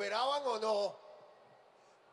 esperaban o no?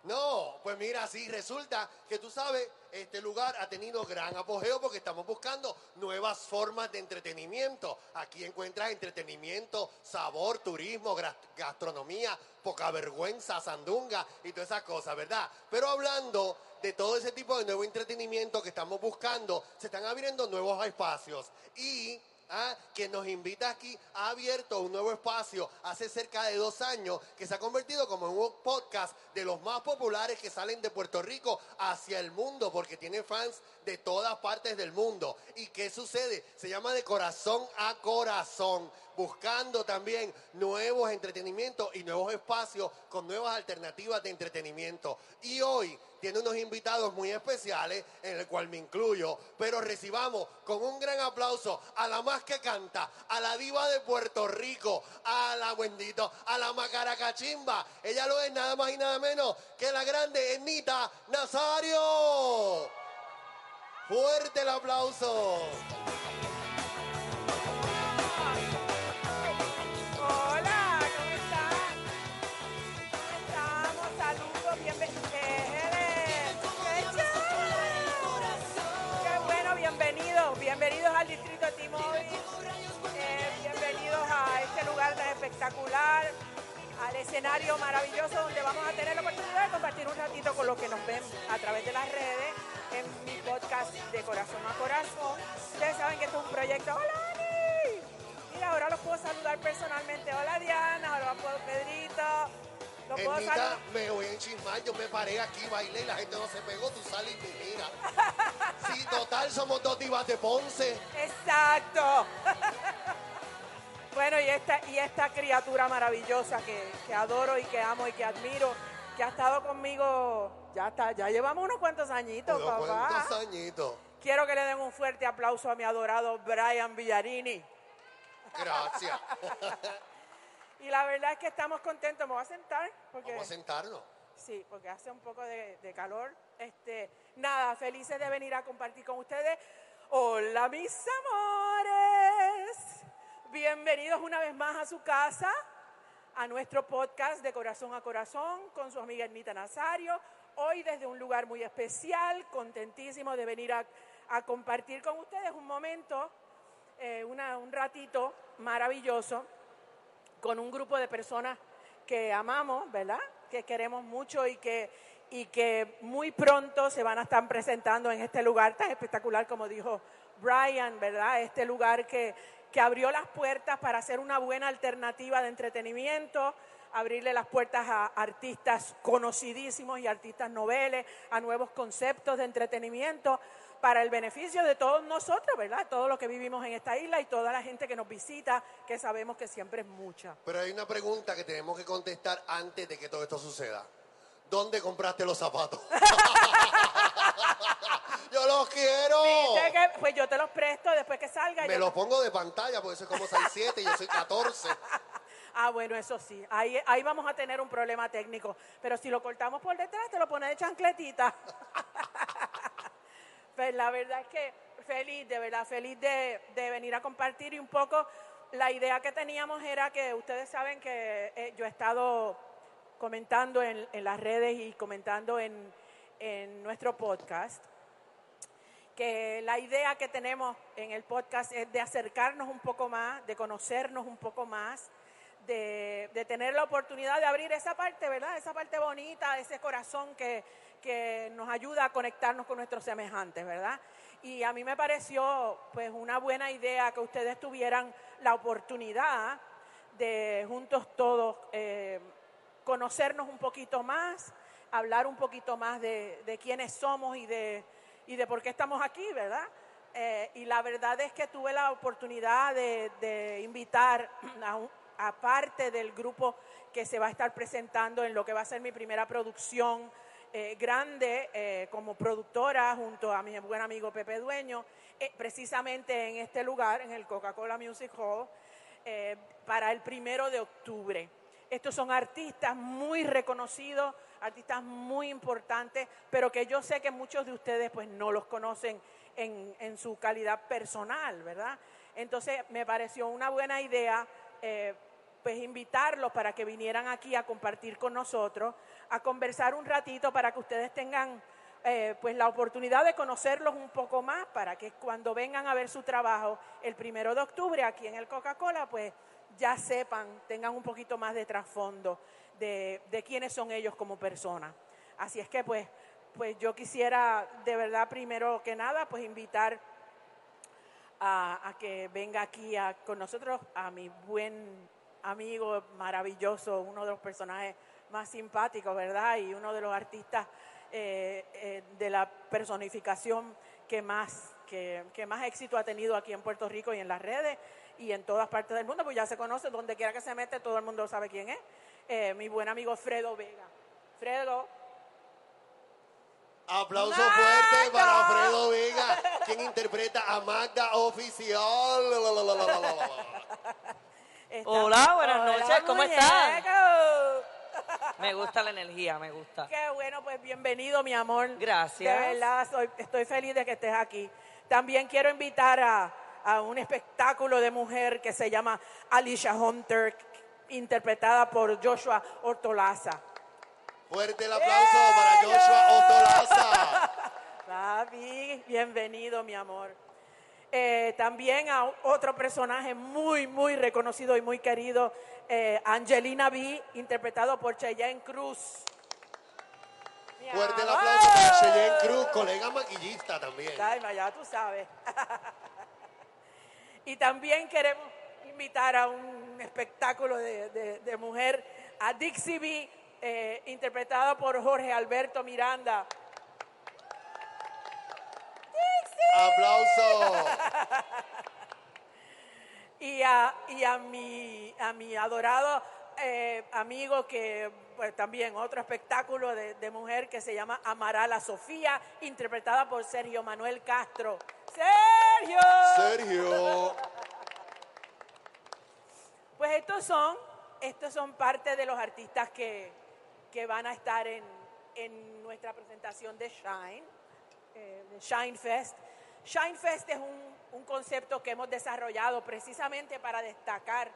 No, pues mira, sí, resulta que tú sabes, este lugar ha tenido gran apogeo porque estamos buscando nuevas formas de entretenimiento. Aquí encuentras entretenimiento, sabor, turismo, gastronomía, poca vergüenza, sandunga y todas esas cosas, ¿verdad? Pero hablando de todo ese tipo de nuevo entretenimiento que estamos buscando, se están abriendo nuevos espacios y Ah, que nos invita aquí, ha abierto un nuevo espacio hace cerca de dos años que se ha convertido como en un podcast de los más populares que salen de Puerto Rico hacia el mundo porque tiene fans de todas partes del mundo. ¿Y qué sucede? Se llama de corazón a corazón, buscando también nuevos entretenimientos y nuevos espacios con nuevas alternativas de entretenimiento. Y hoy tiene unos invitados muy especiales, en el cual me incluyo, pero recibamos con un gran aplauso a la más que canta, a la diva de Puerto Rico, a la bendito, a la macaracachimba. Ella lo es nada más y nada menos que la grande Enita Nazario. Fuerte el aplauso. Escenario maravilloso donde vamos a tener la oportunidad de compartir un ratito con los que nos ven a través de las redes en mi podcast de corazón a corazón. Ustedes saben que esto es un proyecto. ¡Hola, Ani! Mira, ahora los puedo saludar personalmente. Hola, Diana. Puedo Pedrito. Los puedo saludar. me voy a enchismar, yo me paré aquí, bailé y la gente no se pegó, tú sales y me mira. Sí, total, somos dos divas de Ponce. Exacto. bueno, y esta, y esta criatura maravillosa que, que adoro y que amo y que admiro, que ha estado conmigo, ya está, ya llevamos unos cuantos añitos, Unos papá. cuantos añitos. Quiero que le den un fuerte aplauso a mi adorado Brian Villarini. Gracias. Y la verdad es que estamos contentos. Me voy a sentar porque Vamos a sentarnos. Sí, porque hace un poco de, de calor. Este, nada, felices de venir a compartir con ustedes. Hola, mis amores. Bienvenidos una vez más a su casa, a nuestro podcast de Corazón a Corazón con su amiga Ernita Nazario. Hoy desde un lugar muy especial, contentísimo de venir a, a compartir con ustedes un momento, eh, una- un ratito maravilloso con un grupo de personas que amamos, ¿verdad? Que queremos mucho y que, y que muy pronto se van a estar presentando en este lugar tan espectacular como dijo Brian, ¿verdad? Este lugar que, que abrió las puertas para hacer una buena alternativa de entretenimiento, abrirle las puertas a artistas conocidísimos y artistas noveles, a nuevos conceptos de entretenimiento para el beneficio de todos nosotros, ¿verdad? Todos los que vivimos en esta isla y toda la gente que nos visita, que sabemos que siempre es mucha. Pero hay una pregunta que tenemos que contestar antes de que todo esto suceda. ¿Dónde compraste los zapatos? Yo los quiero. ¿Viste que- Pues yo te los presto después salga. Me yo- los pongo de pantalla porque soy como 6'7 y yo soy 14. Ah, bueno, eso sí. Ahí, ahí vamos a tener un problema técnico. Pero si lo cortamos por detrás, te lo pones de chancletita. pues la verdad es que feliz, de verdad, feliz de, de venir a compartir y un poco la idea que teníamos era que ustedes saben que eh, yo he estado comentando en, en las redes y comentando en, en nuestro podcast que la idea que tenemos en el podcast es de acercarnos un poco más, de conocernos un poco más, de, tener la oportunidad de abrir esa parte, ¿verdad? Esa parte bonita, ese corazón que, que nos ayuda a conectarnos con nuestros semejantes, ¿verdad? Y a mí me pareció pues una buena idea que ustedes tuvieran la oportunidad de juntos todos eh, conocernos un poquito más, hablar un poquito más de, de quiénes somos y de, y de por qué estamos aquí, ¿verdad? Eh, y la verdad es que tuve la oportunidad de, invitar a, parte del grupo que se va a estar presentando en lo que va a ser mi primera producción eh, grande eh, como productora junto a mi buen amigo Pepe Dueño, precisamente en este lugar, en el Coca-Cola Music Hall, para el primero de octubre. Estos son artistas muy reconocidos, artistas muy importantes, pero que yo sé que muchos de ustedes pues no los conocen en, su calidad personal, ¿verdad? Entonces me pareció una buena idea eh, pues invitarlos para que vinieran aquí a compartir con nosotros, a conversar un ratito para que ustedes tengan eh, pues la oportunidad de conocerlos un poco más para que cuando vengan a ver su trabajo el primero de octubre aquí en el Coca-Cola, pues ya sepan, tengan un poquito más de trasfondo de, quiénes son ellos como personas. Así es que pues, pues yo quisiera de verdad primero que nada pues invitar a, que venga aquí con nosotros a mi buen amigo maravilloso, uno de los personajes más simpáticos, ¿verdad? Y uno de los artistas eh, eh, de la personificación que más, que, más éxito ha tenido aquí en Puerto Rico y en las redes y en todas partes del mundo, pues ya se conoce, donde quiera que se mete, todo el mundo sabe quién es. Eh, mi buen amigo Fredo Vega. Fredo. Aplauso fuerte para Fredo Vega, quien interpreta a Magda Oficial. Hola, buenas noches, ¿cómo están? Me gusta la energía, me gusta. Qué bueno, pues bienvenido, mi amor. Gracias. De verdad, estoy feliz de que estés aquí. También quiero invitar a, a un espectáculo de mujer que se llama Alicia Hunter, interpretada por Joshua Ortolaza. Fuerte el aplauso para Joshua Ortolaza. Papi, bienvenido, mi amor. Eh, también a otro personaje muy, muy reconocido y muy querido, eh, Angelina B, interpretado por Cheyenne Cruz. Fuerte el aplauso para Cheyenne Cruz, colega maquillista también. ya tú sabes. y también queremos invitar a un espectáculo de, mujer, a Dixie B, eh, interpretado por Jorge Alberto Miranda. Aplauso. y a, y a, mi, a mi adorado eh, amigo que pues, también otro espectáculo de, de, mujer que se llama Amarala Sofía, interpretada por Sergio Manuel Castro. Sergio. Sergio. Pues estos son, estos son parte de los artistas que, que van a estar en, en nuestra presentación de Shine, eh, Shine Fest. Shine Fest es un, un concepto que hemos desarrollado precisamente para destacar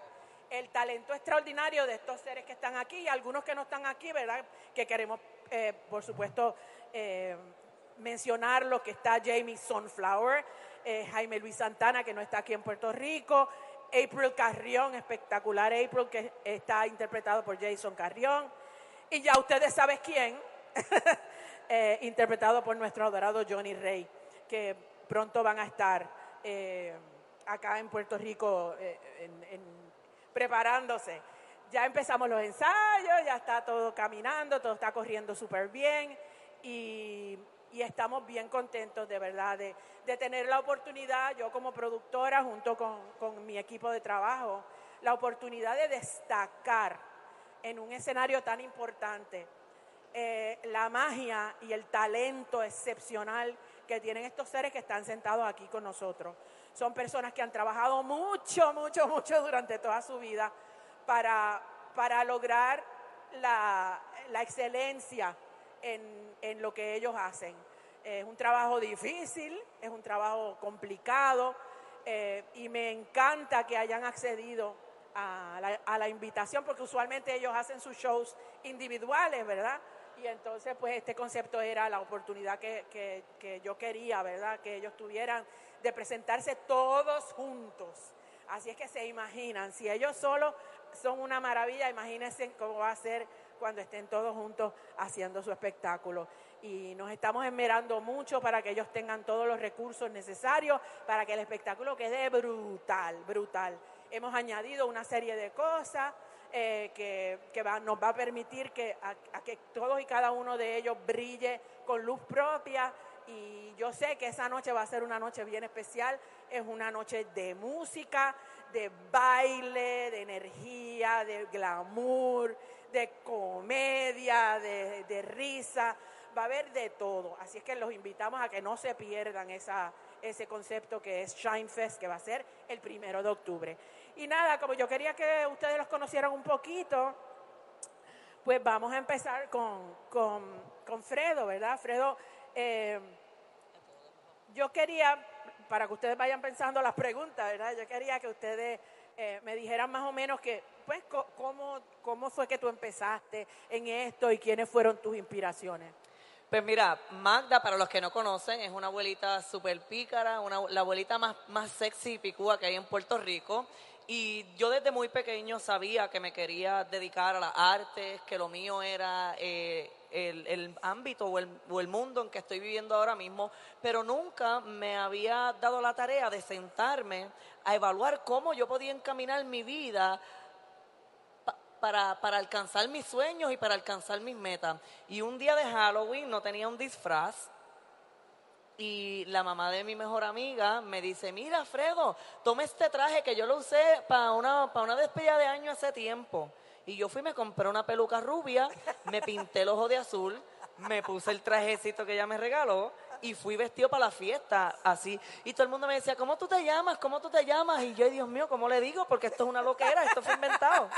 el talento extraordinario de estos seres que están aquí y algunos que no están aquí, ¿verdad? Que queremos, eh, por supuesto, eh, mencionar lo que está Jamie Sunflower, eh, Jaime Luis Santana, que no está aquí en Puerto Rico, April Carrión, espectacular April, que está interpretado por Jason Carrión, y ya ustedes saben quién, interpretado por nuestro adorado Johnny Rey, que pronto van a estar acá en Puerto Rico en preparándose. Ya empezamos los ensayos, ya está todo caminando, todo está corriendo súper bien y, estamos bien contentos de verdad de, tener la oportunidad, yo como productora junto con, mi equipo de trabajo, la oportunidad de destacar en un escenario tan importante eh, la magia y el talento excepcional que tienen estos seres que están sentados aquí con nosotros. Son personas que han trabajado mucho, mucho, mucho durante toda su vida para, para lograr la, excelencia en, lo que ellos hacen. Es un trabajo difícil, es un trabajo complicado eh, y me encanta que hayan accedido a la, invitación porque usualmente ellos hacen sus shows individuales, ¿verdad? Y entonces pues este concepto era la oportunidad que, que yo quería, ¿verdad? Que ellos tuvieran de presentarse todos juntos. Así es que se imaginan, si ellos solo son una maravilla, imagínense cómo va a ser cuando estén todos juntos haciendo su espectáculo. Y nos estamos esmerando mucho para que ellos tengan todos los recursos necesarios para que el espectáculo quede brutal, brutal. Hemos añadido una serie de cosas eh, que, nos va a permitir que, que todos y cada uno de ellos brille con luz propia y yo sé que esa noche va a ser una noche bien especial. Es una noche de música, de baile, de energía, de glamour, de comedia, de, risa. Va a haber de todo. Así es que los invitamos a que no se pierdan ese concepto que es Shine Fest, que va a ser el primero de octubre. Y nada, como yo quería que ustedes los conocieran un poquito, pues vamos a empezar con, con Fredo, ¿verdad? Fredo eh, yo quería, para que ustedes vayan pensando las preguntas, ¿verdad? Yo quería que ustedes eh, me dijeran más o menos que pues, cómo, cómo fue que tú empezaste en esto y quiénes fueron tus inspiraciones. Pues mira, Magda, para los que no conocen, es una abuelita súper pícara, una, la abuelita más, más sexy y picúa que hay en Puerto Rico. Y yo desde muy pequeño sabía que me quería dedicar a las artes, que lo mío era eh, el, ámbito o el, o el mundo en que estoy viviendo ahora mismo, pero nunca me había dado la tarea de sentarme a evaluar cómo yo podía encaminar mi vida para, para alcanzar mis sueños y para alcanzar mis metas. Y un día de Halloween no tenía un disfraz. Y la mamá de mi mejor amiga me dice, mira, Fredo, toma este traje que yo lo usé para una, para una despedida de año hace tiempo. Y yo fui, me compré una peluca rubia, me pinté el ojo de azul, me puse el trajecito que ella me regaló y fui vestido para la fiesta, así. Y todo el mundo me decía, ¿cómo tú te llamas? ¿Cómo tú te llamas? Y yo, Dios mío, ¿cómo le digo? Porque esto es una loquera, esto fue inventado.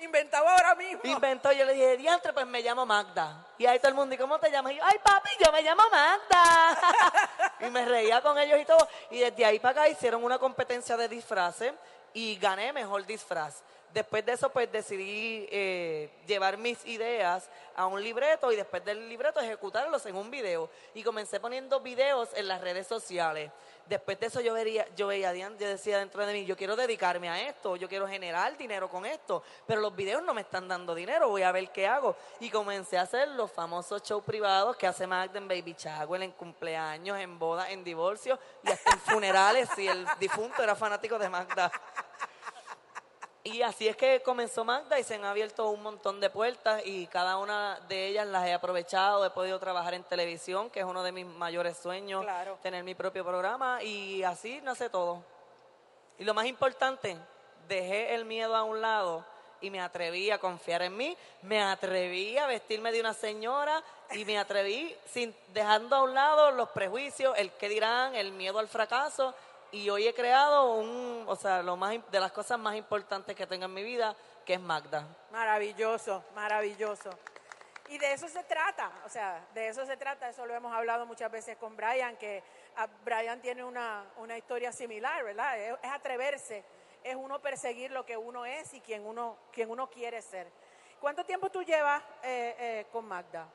Inventado ahora mismo. Inventó, yo le dije, diantre, pues me llamo Magda. Y ahí todo el mundo, ¿y cómo te llamas? Y yo, ay papi, yo me llamo Magda. y me reía con ellos y todo. Y desde ahí para acá hicieron una competencia de disfraces y gané mejor disfraz. Después de eso, pues decidí eh, llevar mis ideas a un libreto y después del libreto ejecutarlos en un video. Y comencé poniendo videos en las redes sociales. Después de eso yo veía, yo veía, yo decía dentro de mí, yo quiero dedicarme a esto, yo quiero generar dinero con esto, pero los videos no me están dando dinero, voy a ver qué hago. Y comencé a hacer los famosos shows privados que hace Magda en Baby Chagwell, en cumpleaños, en bodas, en divorcio y hasta en funerales si el difunto era fanático de Magda. Y así es que comenzó Magda y se han abierto un montón de puertas y cada una de ellas las he aprovechado. He podido trabajar en televisión, que es uno de mis mayores sueños, tener mi propio programa y así nace todo. Y lo más importante, dejé el miedo a un lado y me atreví a confiar en mí, me atreví a vestirme de una señora y me atreví sin dejando a un lado los prejuicios, el qué dirán, el miedo al fracaso y hoy he creado un, o sea, lo más de las cosas más importantes que tengo en mi vida, que es Magda. Maravilloso, maravilloso. Y de eso se trata, o sea, de eso se trata, eso lo hemos hablado muchas veces con Brian, que ah, Brian tiene una, una historia similar, ¿verdad? Es, atreverse, es uno perseguir lo que uno es y quien uno, quien uno quiere ser. ¿Cuánto tiempo tú llevas eh, eh, con Magda?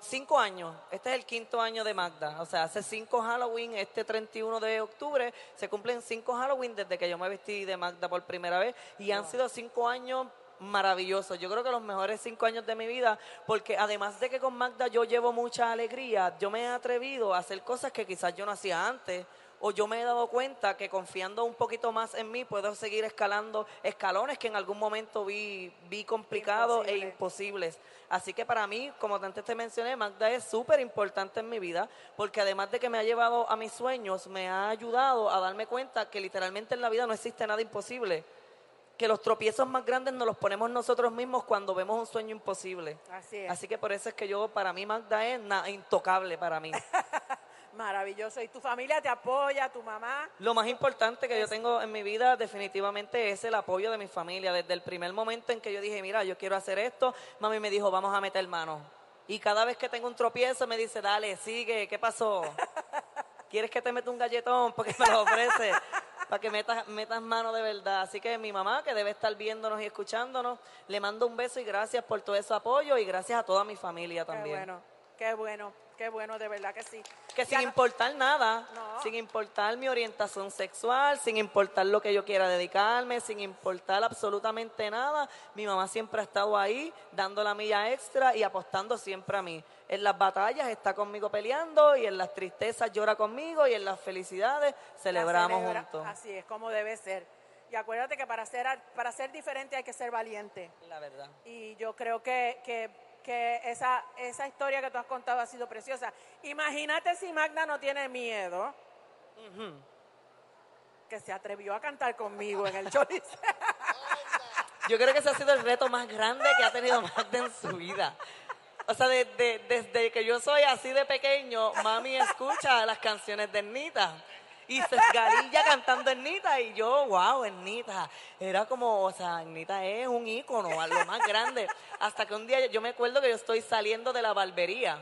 Cinco años. Este es el quinto año de Magda. O sea, hace cinco Halloween, este 31 de octubre, se cumplen cinco Halloween desde que yo me vestí de Magda por primera vez. Y han sido cinco años maravillosos. Yo creo que los mejores cinco años de mi vida, porque además de que con Magda yo llevo mucha alegría, yo me he atrevido a hacer cosas que quizás yo no hacía antes o yo me he dado cuenta que confiando un poquito más en mí puedo seguir escalando escalones que en algún momento vi, vi complicados e imposibles. Así que para mí, como antes te mencioné, Magda es súper importante en mi vida porque además de que me ha llevado a mis sueños, me ha ayudado a darme cuenta que literalmente en la vida no existe nada imposible que los tropiezos más grandes nos los ponemos nosotros mismos cuando vemos un sueño imposible. Así es. Así que por eso es que yo, para mí, Magda es intocable para mí. Maravilloso. ¿Y tu familia te apoya, tu mamá? Lo más importante que yo tengo en mi vida definitivamente es el apoyo de mi familia. Desde el primer momento en que yo dije, mira, yo quiero hacer esto, mami me dijo, vamos a meter mano. Y cada vez que tengo un tropiezo me dice, dale, sigue, ¿qué pasó? ¿Quieres que te meta un galletón? Porque me lo ofrece. para que metas, metas mano de verdad. Así que mi mamá, que debe estar viéndonos y escuchándonos, le mando un beso y gracias por todo ese apoyo y gracias a toda mi familia también. Qué bueno, qué bueno. Qué bueno, de verdad que sí. Que sin importar nada, sin importar mi orientación sexual, sin importar lo que yo quiera dedicarme, sin importar absolutamente nada, mi mamá siempre ha estado ahí, dando la milla extra y apostando siempre a mí. En las batallas está conmigo peleando y en las tristezas llora conmigo y en las felicidades celebramos juntos. Así es, como debe ser. Y acuérdate que para ser, para ser diferente hay que ser valiente. La verdad. Y yo creo que, que que esa, esa historia que tú has contado ha sido preciosa. Imagínate si Magda no tiene miedo, que se atrevió a cantar conmigo en el Cholis. Yo creo que ese ha sido el reto más grande que ha tenido Magda en su vida. O sea, desde que yo soy así de pequeño, mami escucha las canciones de Nita y se esgarilla cantando Ernita y yo, wow, Ernita. Era como, o sea, Ernita es un ícono, algo más grande. Hasta que un día yo me acuerdo que yo estoy saliendo de la barbería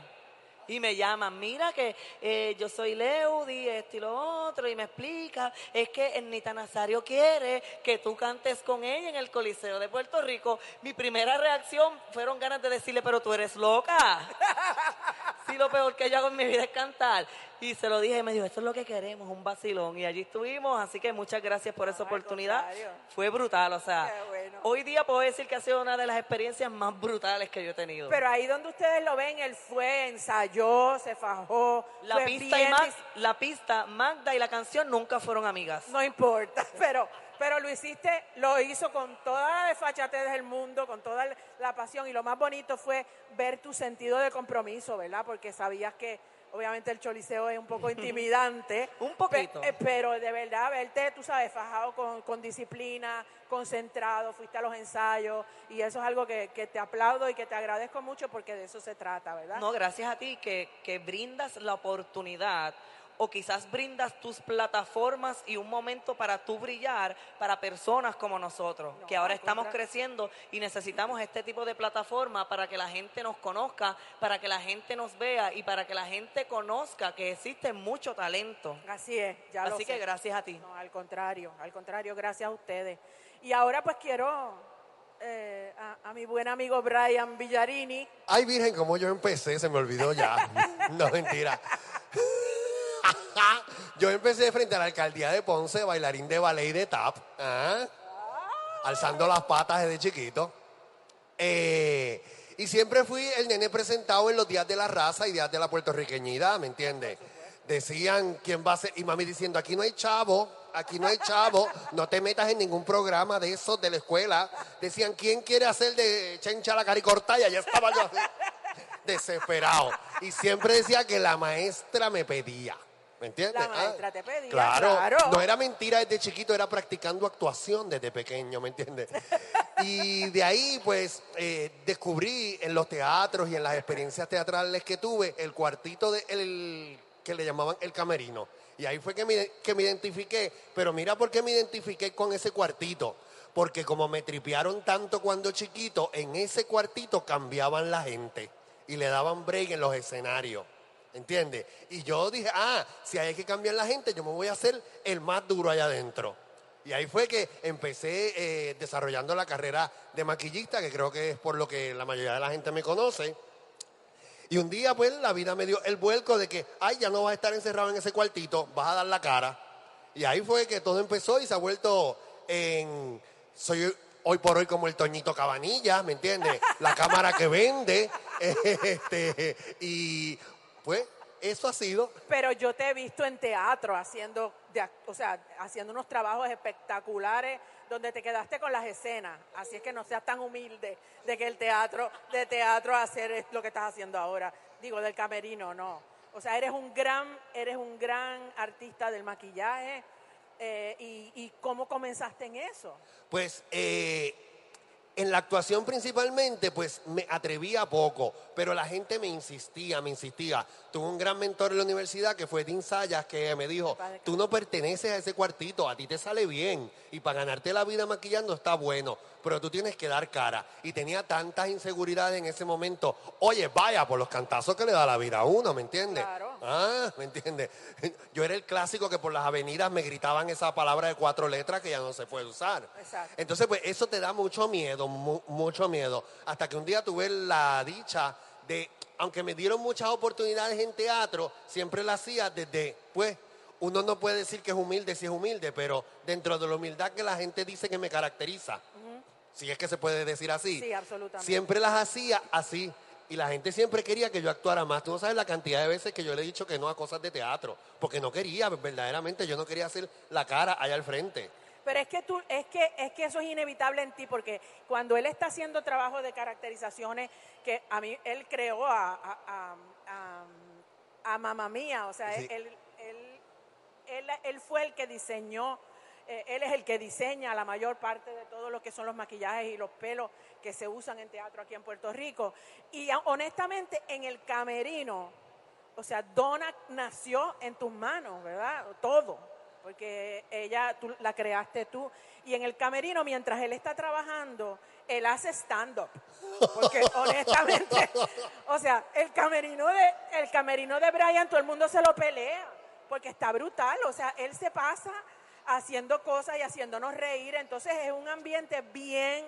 Y me llaman, mira que eh, yo soy Leudi, esto y lo otro, y me explica, es que Ernita Nazario quiere que tú cantes con ella en el Coliseo de Puerto Rico. Mi primera reacción fueron ganas de decirle, pero tú eres loca. Sí, lo peor que yo hago en mi vida es cantar. Y se lo dije y me dijo, esto es lo que queremos, un vacilón. Y allí estuvimos, así que muchas gracias por esa oportunidad. Fue brutal, o sea, bueno. hoy día puedo decir que ha sido una de las experiencias más brutales que yo he tenido. Pero ahí donde ustedes lo ven, él fue, ensayó, se fajó. La fue pista, y Mag- la pista, Magda y la canción nunca fueron amigas. No importa, pero, pero lo hiciste, lo hizo con toda la desfachatez del mundo, con toda la pasión. Y lo más bonito fue ver tu sentido de compromiso, ¿verdad? Porque sabías que obviamente el choliseo es un poco intimidante. Un poquito. Pe- eh, pero de verdad, verte, tú sabes, fajado con, con disciplina, concentrado, fuiste a los ensayos. Y eso es algo que, que te aplaudo y que te agradezco mucho porque de eso se trata, ¿verdad? No, gracias a ti que, que brindas la oportunidad o quizás brindas tus plataformas y un momento para tú brillar para personas como nosotros, No, que ahora estamos creciendo y necesitamos este tipo de plataforma para que la gente nos conozca, para que la gente nos vea y para que la gente conozca que existe mucho talento. Así es, ya lo Así que sé. gracias a ti. No, al contrario, al contrario, gracias a ustedes. Y ahora pues quiero eh, a, a mi buen amigo Brian Villarini. Ay, Virgen, como yo empecé, se me olvidó ya. No, mentira. Yo empecé frente a la alcaldía de Ponce, bailarín de ballet y de tap, ¿ah? alzando las patas desde chiquito. Eh, y siempre fui el nene presentado en los días de la raza y días de la puertorriqueñidad, ¿me entiendes? Decían quién va a ser, y mami diciendo, aquí no hay chavo, aquí no hay chavo, no te metas en ningún programa de esos de la escuela. Decían, ¿quién quiere hacer de chencha la caricorta? Y allá estaba yo así, desesperado. Y siempre decía que la maestra me pedía. ¿Me entiendes? La maestra te pedía, Claro, claro. no era mentira desde chiquito, era practicando actuación desde pequeño, ¿me entiendes? Y de ahí, pues, eh, descubrí en los teatros y en las experiencias teatrales que tuve el cuartito de el, que le llamaban el camerino. Y ahí fue que me, que me identifiqué. Pero mira por qué me identifiqué con ese cuartito. Porque como me tripearon tanto cuando chiquito, en ese cuartito cambiaban la gente y le daban break en los escenarios. ¿Entiendes? Y yo dije, ah, si hay que cambiar la gente, yo me voy a hacer el más duro allá adentro. Y ahí fue que empecé eh, desarrollando la carrera de maquillista, que creo que es por lo que la mayoría de la gente me conoce. Y un día, pues, la vida me dio el vuelco de que, ay, ya no vas a estar encerrado en ese cuartito, vas a dar la cara. Y ahí fue que todo empezó y se ha vuelto en. Soy hoy por hoy como el Toñito Cabanilla, ¿me entiendes? La cámara que vende. este, y pues, eso ha sido. Pero yo te he visto en teatro haciendo, de o sea, haciendo unos trabajos espectaculares donde te quedaste con las escenas. Así es que no seas tan humilde de que el teatro, de teatro hacer es lo que estás haciendo ahora. Digo, del camerino, no. O sea, eres un gran, eres un gran artista del maquillaje. eh, y, y cómo comenzaste en eso? Pues eh, en la actuación principalmente, pues me atrevía poco, pero la gente me insistía, me insistía. Tuve un gran mentor en la universidad que fue Dean Sayas, que me dijo, tú no perteneces a ese cuartito, a ti te sale bien y para ganarte la vida maquillando está bueno, pero tú tienes que dar cara. Y tenía tantas inseguridades en ese momento. Oye, vaya, por los cantazos que le da la vida a uno, ¿me entiendes? Claro. Ah, ¿me entiendes? Yo era el clásico que por las avenidas me gritaban esa palabra de cuatro letras que ya no se puede usar. Exacto. Entonces, pues eso te da mucho miedo, mu- mucho miedo. Hasta que un día tuve la dicha de, aunque me dieron muchas oportunidades en teatro, siempre la hacía desde, pues, uno no puede decir que es humilde si es humilde, pero dentro de la humildad que la gente dice que me caracteriza, si es que se puede decir así, Sí, absolutamente. siempre las hacía así. Y la gente siempre quería que yo actuara más. Tú no sabes la cantidad de veces que yo le he dicho que no a cosas de teatro, porque no quería, verdaderamente, yo no quería hacer la cara allá al frente. Pero es que tú, es que, es que eso es inevitable en ti, porque cuando él está haciendo trabajo de caracterizaciones, que a mí él creó a, a, a, a- a Mamma Mía, o sea, Sí. él, él, él, él fue el que diseñó, eh, él es el que diseña la mayor parte de todo lo que son los maquillajes y los pelos que se usan en teatro aquí en Puerto Rico. Y honestamente, en el camerino, o sea, Donna nació en tus manos, ¿verdad? Todo, porque ella tú, la creaste tú. Y en el camerino, mientras él está trabajando, él hace stand-up. Porque honestamente, o sea, el camerino de el camerino de Brian todo el mundo se lo pelea porque está brutal, o sea, él se pasa haciendo cosas y haciéndonos reír, entonces es un ambiente bien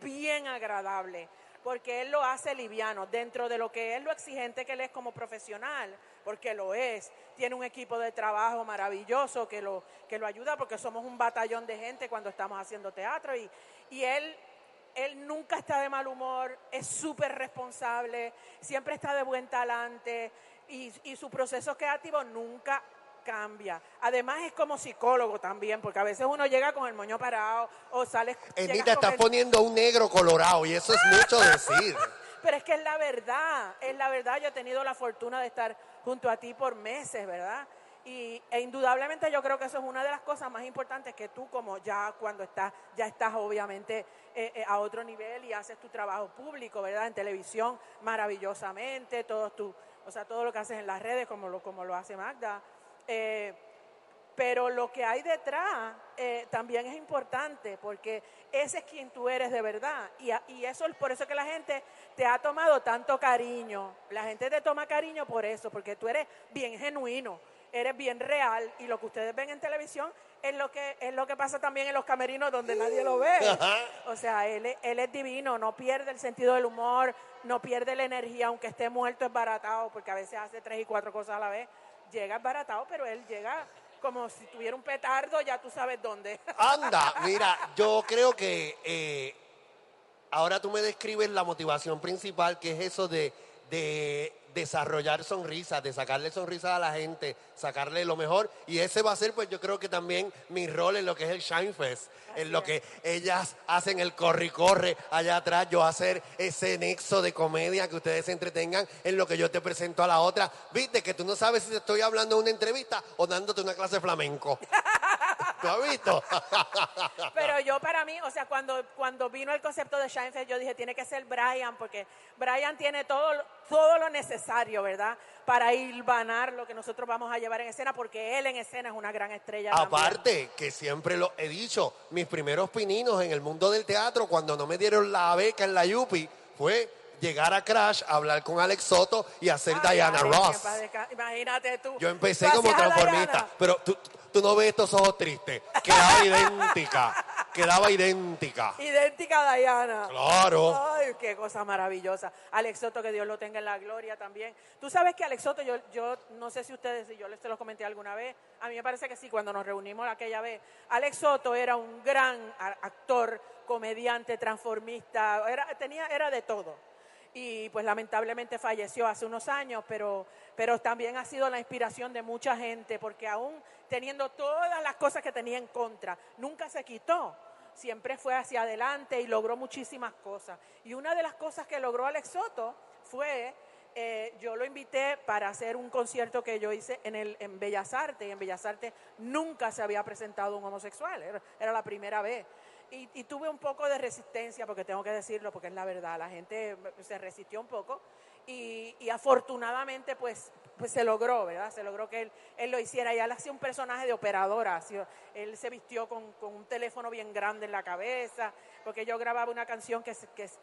bien agradable porque él lo hace liviano dentro de lo que es lo exigente que él es como profesional, porque lo es. Tiene un equipo de trabajo maravilloso que lo, que lo ayuda porque somos un batallón de gente cuando estamos haciendo teatro y, y él él nunca está de mal humor, es súper responsable, siempre está de buen talante y, y, su proceso creativo nunca cambia. Además es como psicólogo también, porque a veces uno llega con el moño parado o sale... Emita, estás poniendo un negro colorado y eso es mucho decir. Pero es que es la verdad, es la verdad. Yo he tenido la fortuna de estar junto a ti por meses, ¿verdad? Y, e indudablemente yo creo que eso es una de las cosas más importantes que tú como ya cuando estás, ya estás obviamente eh, eh, a otro nivel y haces tu trabajo público, ¿verdad? En televisión maravillosamente, todo tu, o sea, todo lo que haces en las redes como lo, como lo hace Magda. Eh, pero lo que hay detrás eh, también es importante porque ese es quien tú eres de verdad. Y, y, eso es por eso que la gente te ha tomado tanto cariño. La gente te toma cariño por eso, porque tú eres bien genuino, eres bien real. Y lo que ustedes ven en televisión es lo que, es lo que pasa también en los camerinos donde nadie lo ve. O sea, él, él es divino, no pierde el sentido del humor, no pierde la energía, aunque esté muerto, es baratado, porque a veces hace tres y cuatro cosas a la vez llega baratado, pero él llega como si tuviera un petardo, ya tú sabes dónde. Anda, mira, yo creo que eh, ahora tú me describes la motivación principal, que es eso de, de desarrollar sonrisas, de sacarle sonrisas a la gente, sacarle lo mejor. Y ese va a ser, pues yo creo que también mi rol en lo que es el Shine Fest, en lo que ellas hacen el corre y corre allá atrás, yo hacer ese nexo de comedia que ustedes se entretengan en lo que yo te presento a la otra. Viste que tú no sabes si te estoy hablando en una entrevista o dándote una clase de flamenco. ¿Tú has visto? Pero yo para mí, o sea, cuando, cuando vino el concepto de Shine yo dije, tiene que ser Brian, porque Brian tiene todo, todo lo necesario, ¿verdad? Para hilvanar lo que nosotros vamos a llevar en escena, porque él en escena es una gran estrella. Aparte, que siempre lo he dicho, mis primeros pininos en el mundo del teatro, cuando no me dieron la beca en la Yupi, fue llegar a Crash, hablar con Alex Soto y hacer Diana Ross. Imagínate tú. Yo empecé como transformista, pero tú, tú no ves estos ojos tristes. Quedaba idéntica. Quedaba idéntica. Idéntica a Diana. Claro. Ay, qué cosa maravillosa. Alex Soto, que Dios lo tenga en la gloria también. Tú sabes que Alex Soto, yo, yo no sé si ustedes, si yo les se lo comenté alguna vez, a mí me parece que sí, cuando nos reunimos aquella vez. Alex Soto era un gran actor, comediante, transformista, era, tenía, era de todo y pues lamentablemente falleció hace unos años, pero, pero también ha sido la inspiración de mucha gente, porque aún teniendo todas las cosas que tenía en contra, nunca se quitó, siempre fue hacia adelante y logró muchísimas cosas. Y una de las cosas que logró Alex Soto fue, eh, yo lo invité para hacer un concierto que yo hice en, el, en Bellas Artes, y en Bellas Artes nunca se había presentado un homosexual, era la primera vez. Y, tuve un poco de resistencia, porque tengo que decirlo, porque es la verdad, la gente se resistió un poco y, afortunadamente pues, pues se logró, ¿verdad? Se logró que él, él lo hiciera y él hacía un personaje de operadora, él se vistió con, con, un teléfono bien grande en la cabeza, porque yo grababa una canción que,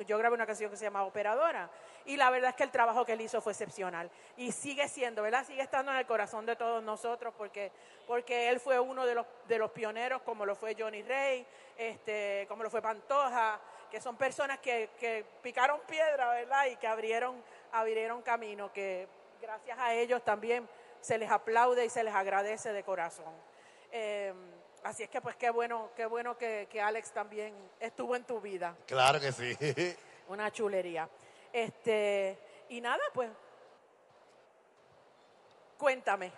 yo grabé una canción que se llama Operadora y la verdad es que el trabajo que él hizo fue excepcional y sigue siendo, ¿verdad? Sigue estando en el corazón de todos nosotros porque, porque él fue uno de los, de los pioneros como lo fue Johnny Rey, este, como lo fue Pantoja, que son personas que, que picaron piedra, ¿verdad? Y que abrieron, abrieron camino, que gracias a ellos también se les aplaude y se les agradece de corazón. Eh, así es que pues qué bueno, qué bueno que, que, Alex también estuvo en tu vida. Claro que sí. Una chulería. Este, y nada, pues, cuéntame.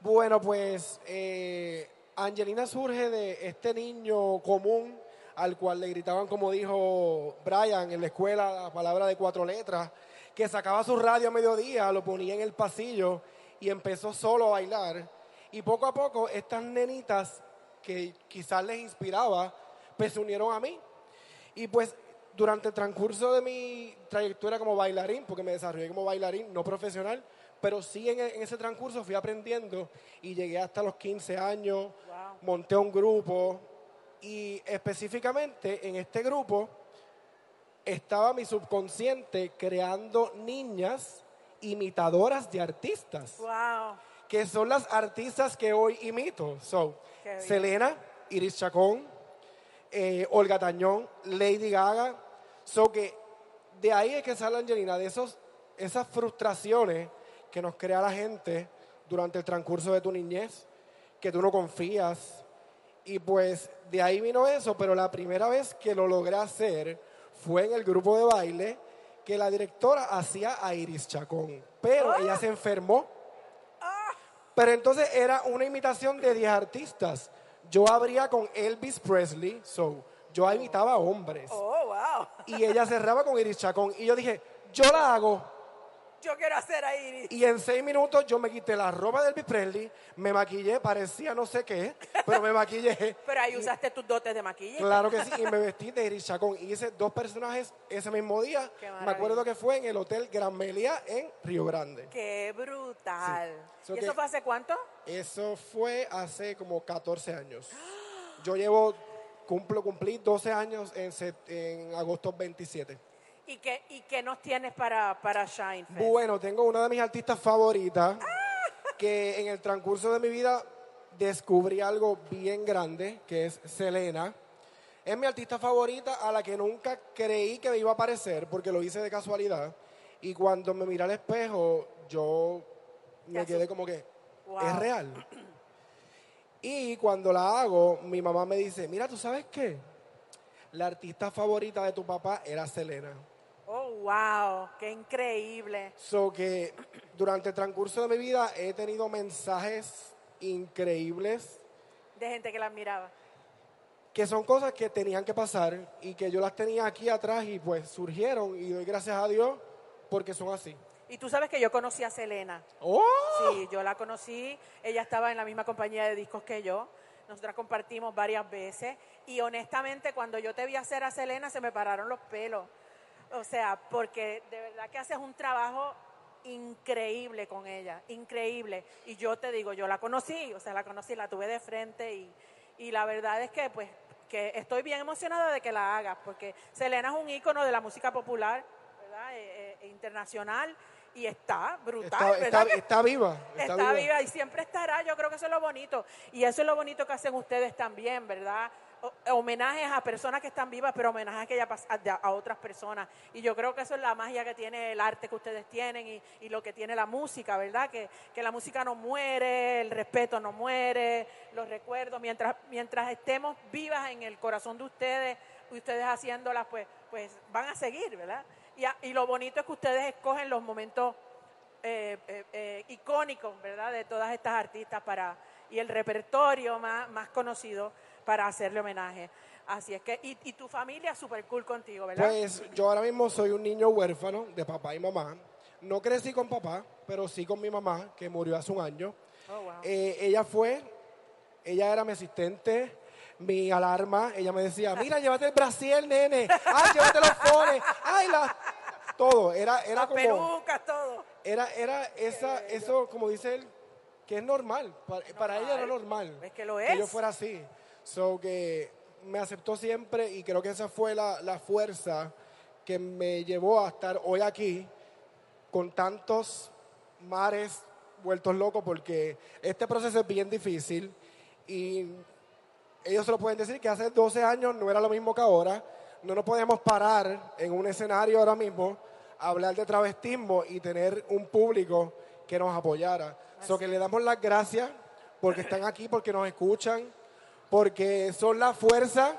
Bueno, pues eh, Angelina surge de este niño común al cual le gritaban, como dijo Brian en la escuela, la palabra de cuatro letras, que sacaba su radio a mediodía, lo ponía en el pasillo y empezó solo a bailar. Y poco a poco estas nenitas que quizás les inspiraba, pues se unieron a mí. Y pues durante el transcurso de mi trayectoria como bailarín, porque me desarrollé como bailarín, no profesional, pero sí en, ese transcurso fui aprendiendo y llegué hasta los 15 años, monté un grupo y específicamente en este grupo estaba mi subconsciente creando niñas imitadoras de artistas, Wow. que son las artistas que hoy imito. So. Selena, Iris Chacón, eh, Olga Tañón, Lady Gaga. So que de ahí es que sale Angelina, de esos, esas frustraciones que nos crea la gente durante el transcurso de tu niñez, que tú no confías. Y pues de ahí vino eso, pero la primera vez que lo logré hacer fue en el grupo de baile que la directora hacía a Iris Chacón. Pero ella se enfermó. Pero entonces era una imitación de 10 artistas. Yo abría con Elvis Presley, so yo imitaba a hombres. Oh, wow. Y ella cerraba con Iris Chacón. Y yo dije, yo la hago. Yo quiero hacer a Iris. Y en seis minutos yo me quité la ropa de Elvis Presley, me maquillé, parecía no sé qué, pero me maquillé. Pero ahí usaste tus dotes de maquillaje. Claro que sí, y me vestí de Iris Chacón. Y hice dos personajes ese mismo día. Qué Me acuerdo que fue en el Hotel Gran Meliá en Río Grande. Qué brutal. Sí. So ¿Y eso fue hace cuánto? Eso fue hace como 14 años. Yo llevo, cumplo, cumplí 12 años en agosto 27. ¿Y qué, y qué nos tienes para, para Shine Fest? Bueno, tengo una de mis artistas favoritas que en el transcurso de mi vida descubrí algo bien grande, que es Selena. Es mi artista favorita a la que nunca creí que me iba a parecer, porque lo hice de casualidad. Y cuando me miré al espejo, yo me quedé como que, Wow. es real. Y cuando la hago, mi mamá me dice, mira, ¿tú sabes qué? La artista favorita de tu papá era Selena. Oh, wow. Qué increíble. So que durante el transcurso de mi vida he tenido mensajes increíbles De gente que la admiraba. que son cosas que tenían que pasar y que yo las tenía aquí atrás y pues surgieron y doy gracias a Dios porque son así. Y tú sabes que yo conocí a Selena. ¡Oh! Sí, yo la conocí. Ella estaba en la misma compañía de discos que yo. Nosotras compartimos varias veces. Y honestamente, cuando yo te vi hacer a Selena, se me pararon los pelos. O sea, porque de verdad que haces un trabajo increíble con ella, increíble. Y yo te digo, yo la conocí, o sea, la conocí, la tuve de frente y, y la verdad es que pues que estoy bien emocionada de que la hagas, porque Selena es un ícono de la música popular, ¿verdad? Eh, eh, internacional y está brutal, Está, ¿verdad? está- que- está viva. Está, Está, viva. y siempre estará. Yo creo que eso es lo bonito. Y eso es lo bonito que hacen ustedes también, ¿verdad? Homenajes a personas que están vivas, pero homenajes que ya a, a otras personas. Y yo creo que eso es la magia que tiene el arte que ustedes tienen y, lo que tiene la música, ¿verdad? Que, que la música no muere, el respeto no muere, los recuerdos. Mientras, mientras estemos vivas en el corazón de ustedes, ustedes haciéndolas, pues, pues van a seguir, ¿verdad? Y, a- y lo bonito es que ustedes escogen los momentos eh, eh, eh, icónicos, ¿verdad? De todas estas artistas para y el repertorio más, más conocido para hacerle homenaje. Así es que, y, y tu familia súper cool contigo, ¿verdad? Pues yo ahora mismo soy un niño huérfano de papá y mamá. No crecí con papá, pero sí con mi mamá, que murió hace un año. Oh, wow. Eh, ella fue, ella era mi asistente, mi alarma. Ella me decía, mira, llévate el brasier, nene. Ay, llévate los fones. Ay, la... Todo. Era, era Las como... pelucas, todo. Era, era esa, eso, como dice él, que es normal. Para, para ella era normal. Es que lo Que yo es. fuera así. So que me aceptó siempre y creo que esa fue la, la fuerza que me llevó a estar hoy aquí con tantos mares vueltos locos porque este proceso es bien difícil y ellos se lo pueden decir que hace 12 años no era lo mismo que ahora. No nos podemos parar en un escenario ahora mismo a hablar de travestismo y tener un público que nos apoyara. So que le damos las gracias porque están aquí, porque nos escuchan, porque son la fuerza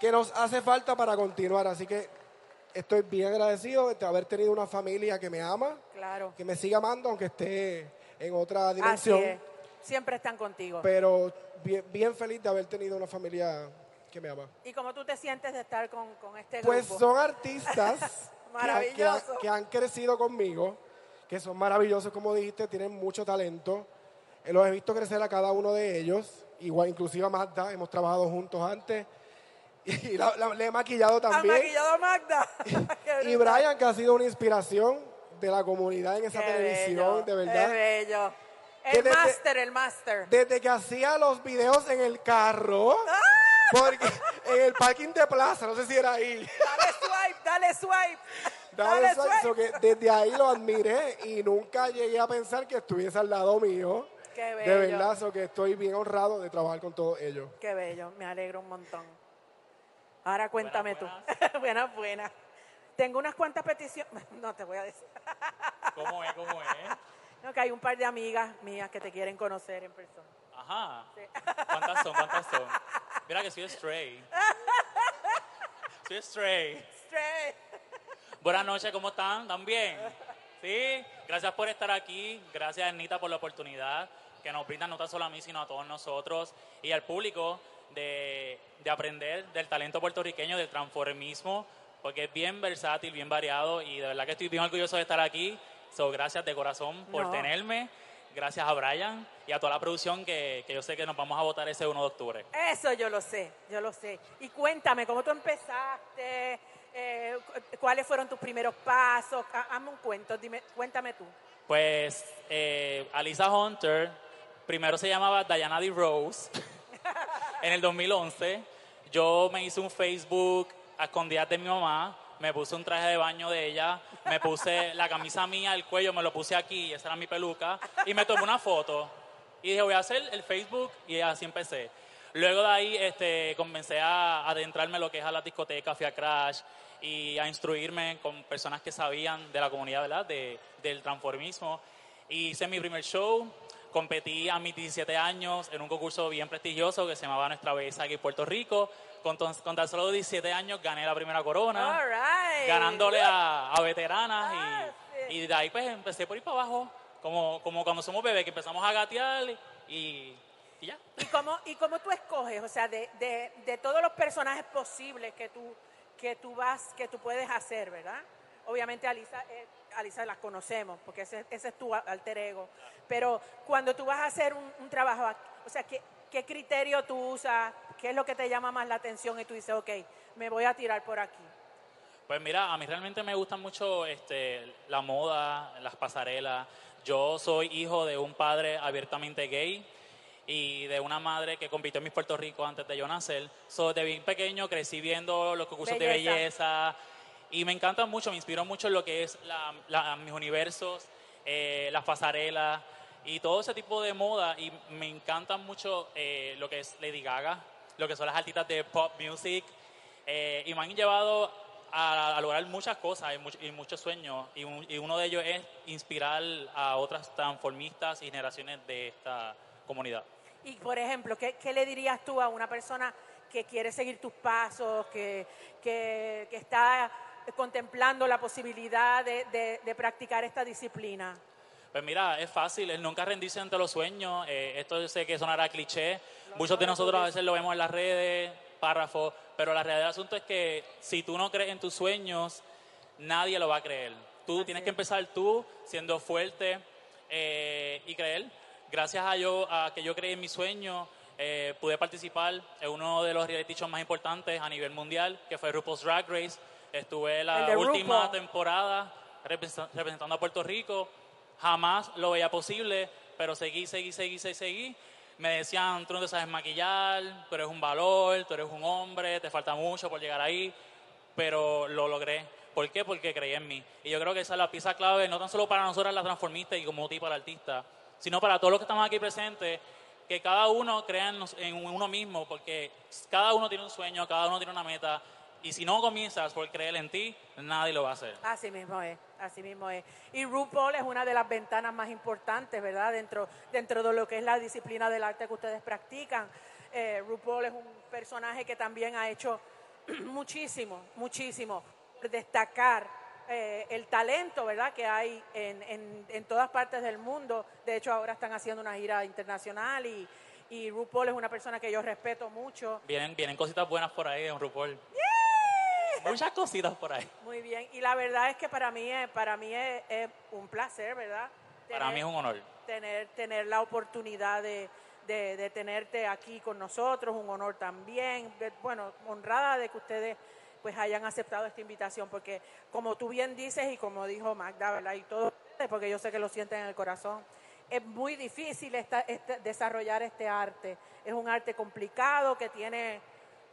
que nos hace falta para continuar. Así que estoy bien agradecido de haber tenido una familia que me ama, Claro. que me sigue amando, aunque esté en otra Así es. Siempre están contigo. Pero bien, bien feliz de haber tenido una familia que me ama. ¿Y cómo tú te sientes de estar con, con este Pues grupo? son artistas que, que han crecido conmigo, que son maravillosos, como dijiste, tienen mucho talento. Eh, Los he visto crecer a cada uno de ellos, igual inclusive a Magda, hemos trabajado juntos antes. Y la- la- le he maquillado ¿Has también. maquillado a Magda? Y. Brian, que ha sido una inspiración de la comunidad en esa Qué televisión, bello, de verdad. Qué bello. El máster, el máster. Desde que hacía los videos en el carro, ¡Ah! porque en el parking de plaza, no sé si era ahí. Dale dale swipe. Dale, swipe, so que desde ahí lo admiré y nunca llegué a pensar que estuviese al lado mío. Qué De bello. verdad, so que estoy bien honrado de trabajar con todos ellos. Qué bello, me alegro un montón. Ahora cuéntame tú. buenas, buenas. Tengo unas cuantas peticiones. No te voy a decir. ¿Cómo es? ¿Cómo es? No, que hay un par de amigas mías que te quieren conocer en persona. Ajá. ¿Cuántas son? ¿Cuántas son? Mira que soy stray. Soy stray. Straight. Buenas noches, ¿cómo están? ¿Están bien? Sí, gracias por estar aquí. Gracias, Anita, por la oportunidad que nos brindan no tan solo a mí, sino a todos nosotros y al público de, de aprender del talento puertorriqueño, del transformismo, porque es bien versátil, bien variado y de verdad que estoy bien orgulloso de estar aquí. So, gracias de corazón por No. tenerme. Gracias a Brian y a toda la producción que, que yo sé que nos vamos a votar ese 1 de octubre. Eso yo lo sé, yo lo sé. Y cuéntame, ¿cómo tú empezaste? Eh, cu- ¿Cuáles fueron tus primeros pasos? Ha- Hazme un cuento, dime, cuéntame tú. Pues eh, Alisa Hunter, primero se llamaba Diana D. Rose, en el 2011. Yo me hice un Facebook a escondidas de mi mamá, me puse un traje de baño de ella, me puse la camisa mía, el cuello, me lo puse aquí, esa era mi peluca, y me tomé una foto. Y dije, voy a hacer el Facebook, y así empecé. Luego de ahí este, comencé a adentrarme en lo que es a la discoteca, fui a Crash y a instruirme con personas que sabían de la comunidad, ¿verdad? De, del transformismo. Y hice mi primer show, competí a mis 17 años en un concurso bien prestigioso que se llamaba Nuestra Belleza aquí en Puerto Rico. Con, con tan solo 17 años gané la primera corona All right. ganándole a, a veteranas Ah, y, y de ahí pues empecé por ir para abajo, como, como cuando somos bebés, que empezamos a gatear y, y ya. ¿Y cómo, ¿Y cómo tú escoges? O sea, de, de, de todos los personajes posibles que tú, que tú vas, que tú puedes hacer, ¿verdad? Obviamente Alisa, eh, Alisa las conocemos, porque ese, ese es tu alter ego. Pero cuando tú vas a hacer un, un trabajo, o sea, ¿qué, ¿qué criterio tú usas? ¿Qué es lo que te llama más la atención? Y tú dices, ok, me voy a tirar por aquí. Pues mira, a mí realmente me gusta mucho este, la moda, las pasarelas. Yo soy hijo de un padre abiertamente gay y de una madre que compitió en Miss Puerto Rico antes de yo nacer. So, de bien pequeño crecí viendo los concursos de Belleza. Y me encanta mucho, me inspiró mucho en lo que es la- la- mis universos, eh, las pasarelas y todo ese tipo de moda y me encanta mucho eh, lo que es Lady Gaga, lo que son las artistas de pop music eh, y me han llevado a, a lograr muchas cosas y, much- y muchos sueños y, un- y uno de ellos es inspirar a otras transformistas y generaciones de esta comunidad. Y, por ejemplo, ¿qué, qué le dirías tú a una persona que quiere seguir tus pasos, que, que, que está contemplando la posibilidad de, de- de practicar esta disciplina? Pues mira, es fácil, nunca rendirse ante los sueños. eh, esto yo sé que sonará cliché. Muchos de nosotros a veces lo vemos en las redes, párrafos, pero la realidad del asunto es que si tú no crees en tus sueños, nadie lo va a creer. Tú tienes que empezar tú siendo fuerte eh, y creer. Gracias a yo a que yo creí en mis sueños, eh, pude participar en uno de los reality shows más importantes a nivel mundial, que fue RuPaul's Drag Race. Estuve la última temporada representa- representando a Puerto Rico. Jamás lo veía posible, pero seguí, seguí, seguí, seguí, seguí. Me decían, tú no te sabes maquillar, tú eres un valor, tú eres un hombre, te falta mucho por llegar ahí, pero lo logré. ¿Por qué? Porque creí en mí. Y yo creo que esa es la pieza clave, no tan solo para nosotras las transformistas y como tipo para artista, sino para todos los que estamos aquí presentes, que cada uno crea en uno mismo, porque cada uno tiene un sueño, cada uno tiene una meta, y si no comienzas por creer en ti, nadie lo va a hacer. Así mismo es, así mismo es. Y RuPaul es una de las ventanas más importantes, ¿verdad? Dentro, dentro de lo que es la disciplina del arte que ustedes practican. Eh, RuPaul es un personaje que también ha hecho muchísimo, muchísimo por destacar eh, el talento, ¿verdad? Que hay en, en- en todas partes del mundo. De hecho, ahora están haciendo una gira internacional y, y RuPaul es una persona que yo respeto mucho. Vienen, vienen cositas buenas por ahí de un RuPaul. Muchas cositas por ahí. Muy bien, y la verdad es que para mí es, para mí es, es un placer, ¿verdad? Para mí es un honor. tener, tener la oportunidad de, de- de tenerte aquí con nosotros, un honor también. Bueno, honrada de que ustedes pues hayan aceptado esta invitación, porque como tú bien dices y como dijo Magda, ¿verdad? Y todos porque yo sé que lo sienten en el corazón, es muy difícil esta- este- desarrollar este arte. Es un arte complicado que tiene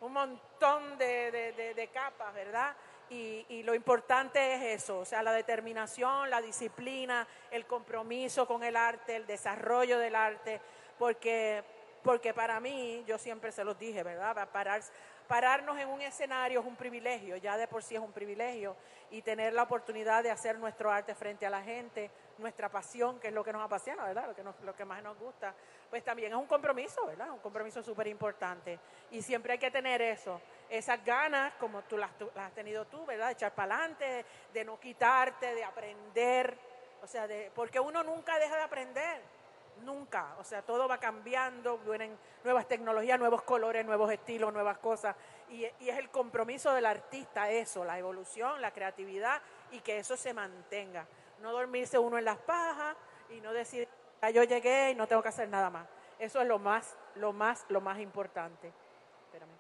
un montón de, de- capas, ¿verdad? Y, y lo importante es eso, o sea, la determinación, la disciplina, el compromiso con el arte, el desarrollo del arte, porque, porque para mí, yo siempre se los dije, ¿verdad? Parar, pararnos en un escenario es un privilegio, ya de por sí es un privilegio, y tener la oportunidad de hacer nuestro arte frente a la gente, nuestra pasión, que es lo que nos apasiona, ¿verdad? Lo que, nos- lo que más nos gusta, pues también es un compromiso, ¿verdad? Un compromiso súper importante. Y siempre hay que tener eso, esas ganas, como tú las, las has tenido tú, ¿verdad? De echar para adelante, de no quitarte, de aprender, o sea, de, porque uno nunca deja de aprender, nunca, o sea, todo va cambiando, vienen nuevas tecnologías, nuevos colores, nuevos estilos, nuevas cosas, y, y es el compromiso del artista eso, la evolución, la creatividad, y que eso se mantenga. No dormirse uno en las pajas y no decir, "Ya yo llegué y no tengo que hacer nada más. Eso es lo más, lo más, lo más importante. Espérame.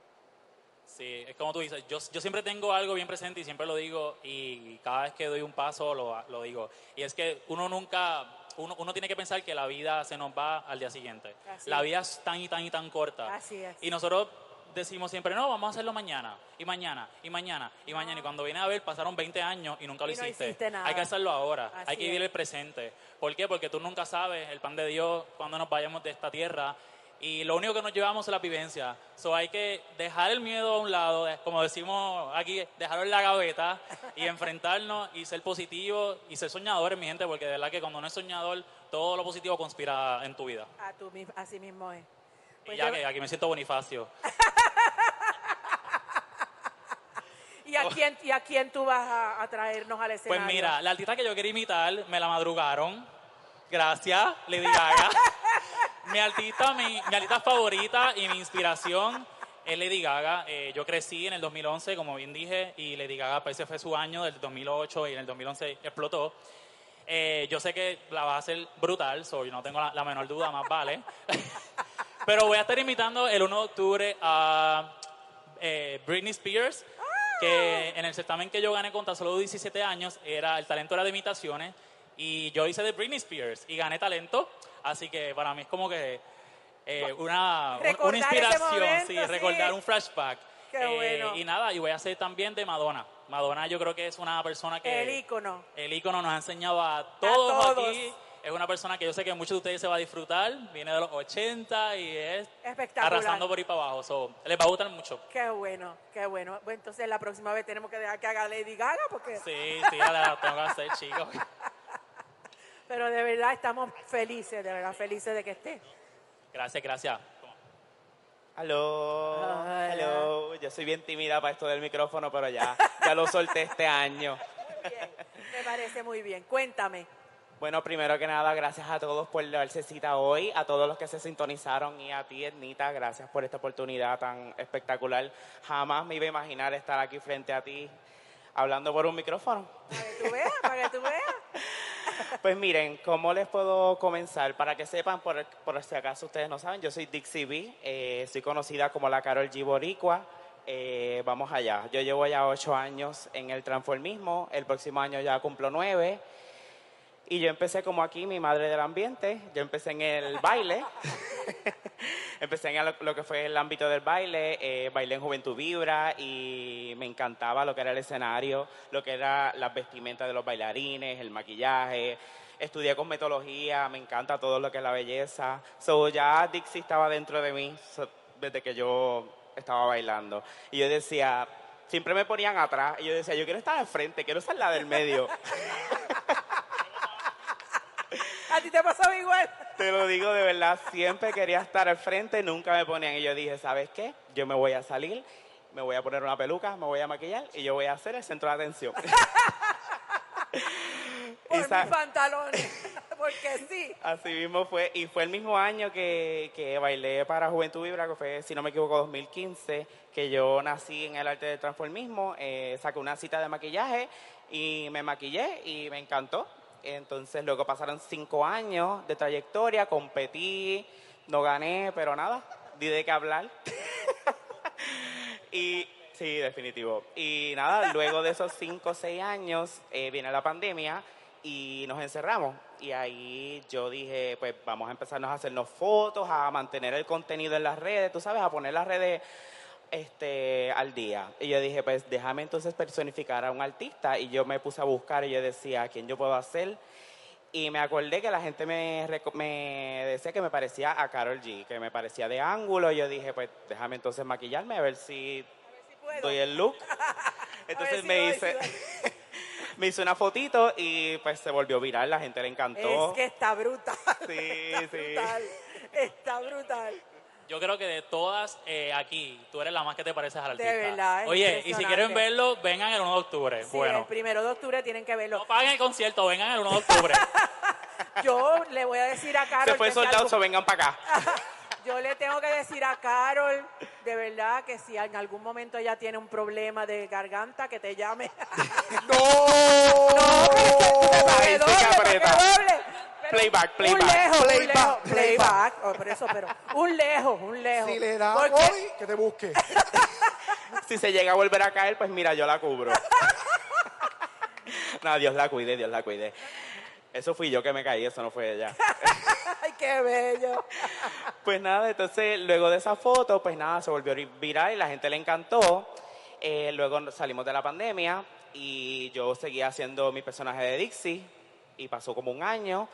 Sí, es como tú dices, yo, yo siempre tengo algo bien presente y siempre lo digo y cada vez que doy un paso lo, lo digo. Y es que uno nunca, uno, uno tiene que pensar que la vida se nos va al día siguiente. Así la es. vida es tan y tan y tan corta. Así es. Y nosotros decimos siempre, no, vamos a hacerlo mañana, y mañana, y mañana, y mañana. Y cuando viene a ver, pasaron 20 años y nunca lo Y no hiciste. hiciste nada. Hay que hacerlo ahora, Así hay que vivir el presente. ¿Por qué? Porque tú nunca sabes el pan de Dios cuando nos vayamos de esta tierra. Y lo único que nos llevamos es la vivencia. So hay que dejar el miedo a un lado, eh, como decimos aquí, dejarlo en la gaveta y enfrentarnos y ser positivos y ser soñadores, mi gente, porque de verdad que cuando uno es soñador, todo lo positivo conspira en tu vida. A mis- así mismo es. Y Pues ya yo- que aquí me siento Bonifacio. ¿Y a quién, y a quién tú vas a, a traernos al escenario? Pues mira, la artista que yo quería imitar me la madrugaron. Gracias, Lady Gaga. mi artista, mi, mi artista favorita y mi inspiración es Lady Gaga. Eh, yo crecí en el 2011, como bien dije, y Lady Gaga, pues ese fue su año, del 2008, y en el 2011 explotó. Eh, yo sé que la va a hacer brutal, so yo no tengo la, la menor duda, más vale. Pero voy a estar invitando el 1 de octubre a eh, Britney Spears, que en el certamen que yo gané con tan solo 17 años, era el talento era de imitaciones, y yo hice de Britney Spears y gané talento, así que para mí es como que eh, una, Recordar una inspiración, momento, sí, sí. recordar un flashback. Qué Eh, bueno. Y nada, y voy a hacer también de Madonna. Madonna yo creo que es una persona que... El ícono. El ícono nos ha enseñado a todos, todos. aquí. Es una persona que yo sé que muchos de ustedes se va a disfrutar. Viene de los 80 y es Espectacular. arrasando por ahí para abajo. So, les va a gustar mucho. Qué bueno, qué bueno. Bueno, entonces la próxima vez tenemos que dejar que haga Lady Gaga porque... Sí, sí, la, la tengo que hacer, chicos. Pero de verdad estamos felices, de verdad felices de que esté. Gracias, gracias. Aló, aló. Yo soy bien tímida para esto del micrófono, pero ya, ya lo solté este año. Muy bien, me parece muy bien. Cuéntame. Bueno, primero que nada, gracias a todos por darse cita hoy, a todos los que se sintonizaron y a ti, Ednita, gracias por esta oportunidad tan espectacular. Jamás me iba a imaginar estar aquí frente a ti hablando por un micrófono. Para que tú veas, para que tú veas. Pues miren, ¿cómo les puedo comenzar? Para que sepan, por, por si acaso ustedes no saben, yo soy Dixie B, eh, soy conocida como la Carol G. Boricua. Eh, vamos allá, yo llevo ya ocho años en el transformismo, el próximo año ya cumplo nueve. Y yo empecé como aquí, mi madre del ambiente, yo empecé en el baile, empecé en lo, lo que fue el ámbito del baile, eh, bailé en Juventud Vibra y me encantaba lo que era el escenario, lo que era las vestimentas de los bailarines, el maquillaje, estudié cosmetología, me encanta todo lo que es la belleza. So ya Dixie estaba dentro de mí so, desde que yo estaba bailando. Y yo decía, siempre me ponían atrás y yo decía, yo quiero estar al frente, quiero ser la del medio. ¿A ti te pasaba igual? Te lo digo de verdad, siempre quería estar al frente, nunca me ponían. Y yo dije, ¿sabes qué? Yo me voy a salir, me voy a poner una peluca, me voy a maquillar y yo voy a ser el centro de atención. Por mis pantalones. Porque sí. Así mismo fue, y fue el mismo año que, que bailé para Juventud Vibra, que fue, si no me equivoco, 2015, que yo nací en el arte del transformismo, eh, saqué una cita de maquillaje y me maquillé y me encantó. Entonces luego pasaron cinco años de trayectoria, competí, no gané, pero nada, di de qué hablar. y sí, definitivo. Y nada, luego de esos cinco o seis años eh, viene la pandemia y nos encerramos. Y ahí yo dije, pues vamos a empezarnos a hacernos fotos, a mantener el contenido en las redes, tú sabes, a poner las redes este, al día. Y yo dije, pues déjame entonces personificar a un artista. Y yo me puse a buscar y yo decía, ¿quién yo puedo hacer? Y me acordé que la gente me, me decía que me parecía a Carol G, que me parecía de ángulo. Y yo dije, pues déjame entonces maquillarme a ver si Si puedo. doy el look. A Entonces si me doy, hice, si me hice una fotito y pues se volvió viral, la gente le encantó. Es que está brutal. Sí, está sí. brutal. Está brutal. Yo creo que de todas eh, aquí, tú eres la más que te pareces al De artista. verdad, es Oye, y si quieren verlo, vengan el 1 de octubre. Sí, bueno, el primero de octubre tienen que verlo. no paguen el concierto, vengan el 1 de octubre. Yo le voy a decir a Carol. Se fue soldado, algo- vengan para acá. Yo le tengo que decir a Carol, de verdad, que si en algún momento ella tiene un problema de garganta, que te llame. Que sí que doble, doble. Playback, playback. Un lejos, un Playback, lejos, playback. playback. Oh, por eso, pero un lejos, un lejos. Si le da Porque- COVID, que te busque. Si se llega a volver a caer, pues mira, yo la cubro. No, Dios la cuide, Dios la cuide. Eso fui yo que me caí, eso no fue ella. Ay, qué bello. Pues nada, entonces luego de esa foto, pues nada, se volvió viral y la gente le encantó. Eh, luego salimos de la pandemia y yo seguía haciendo mi personaje de Dixie y pasó como un año.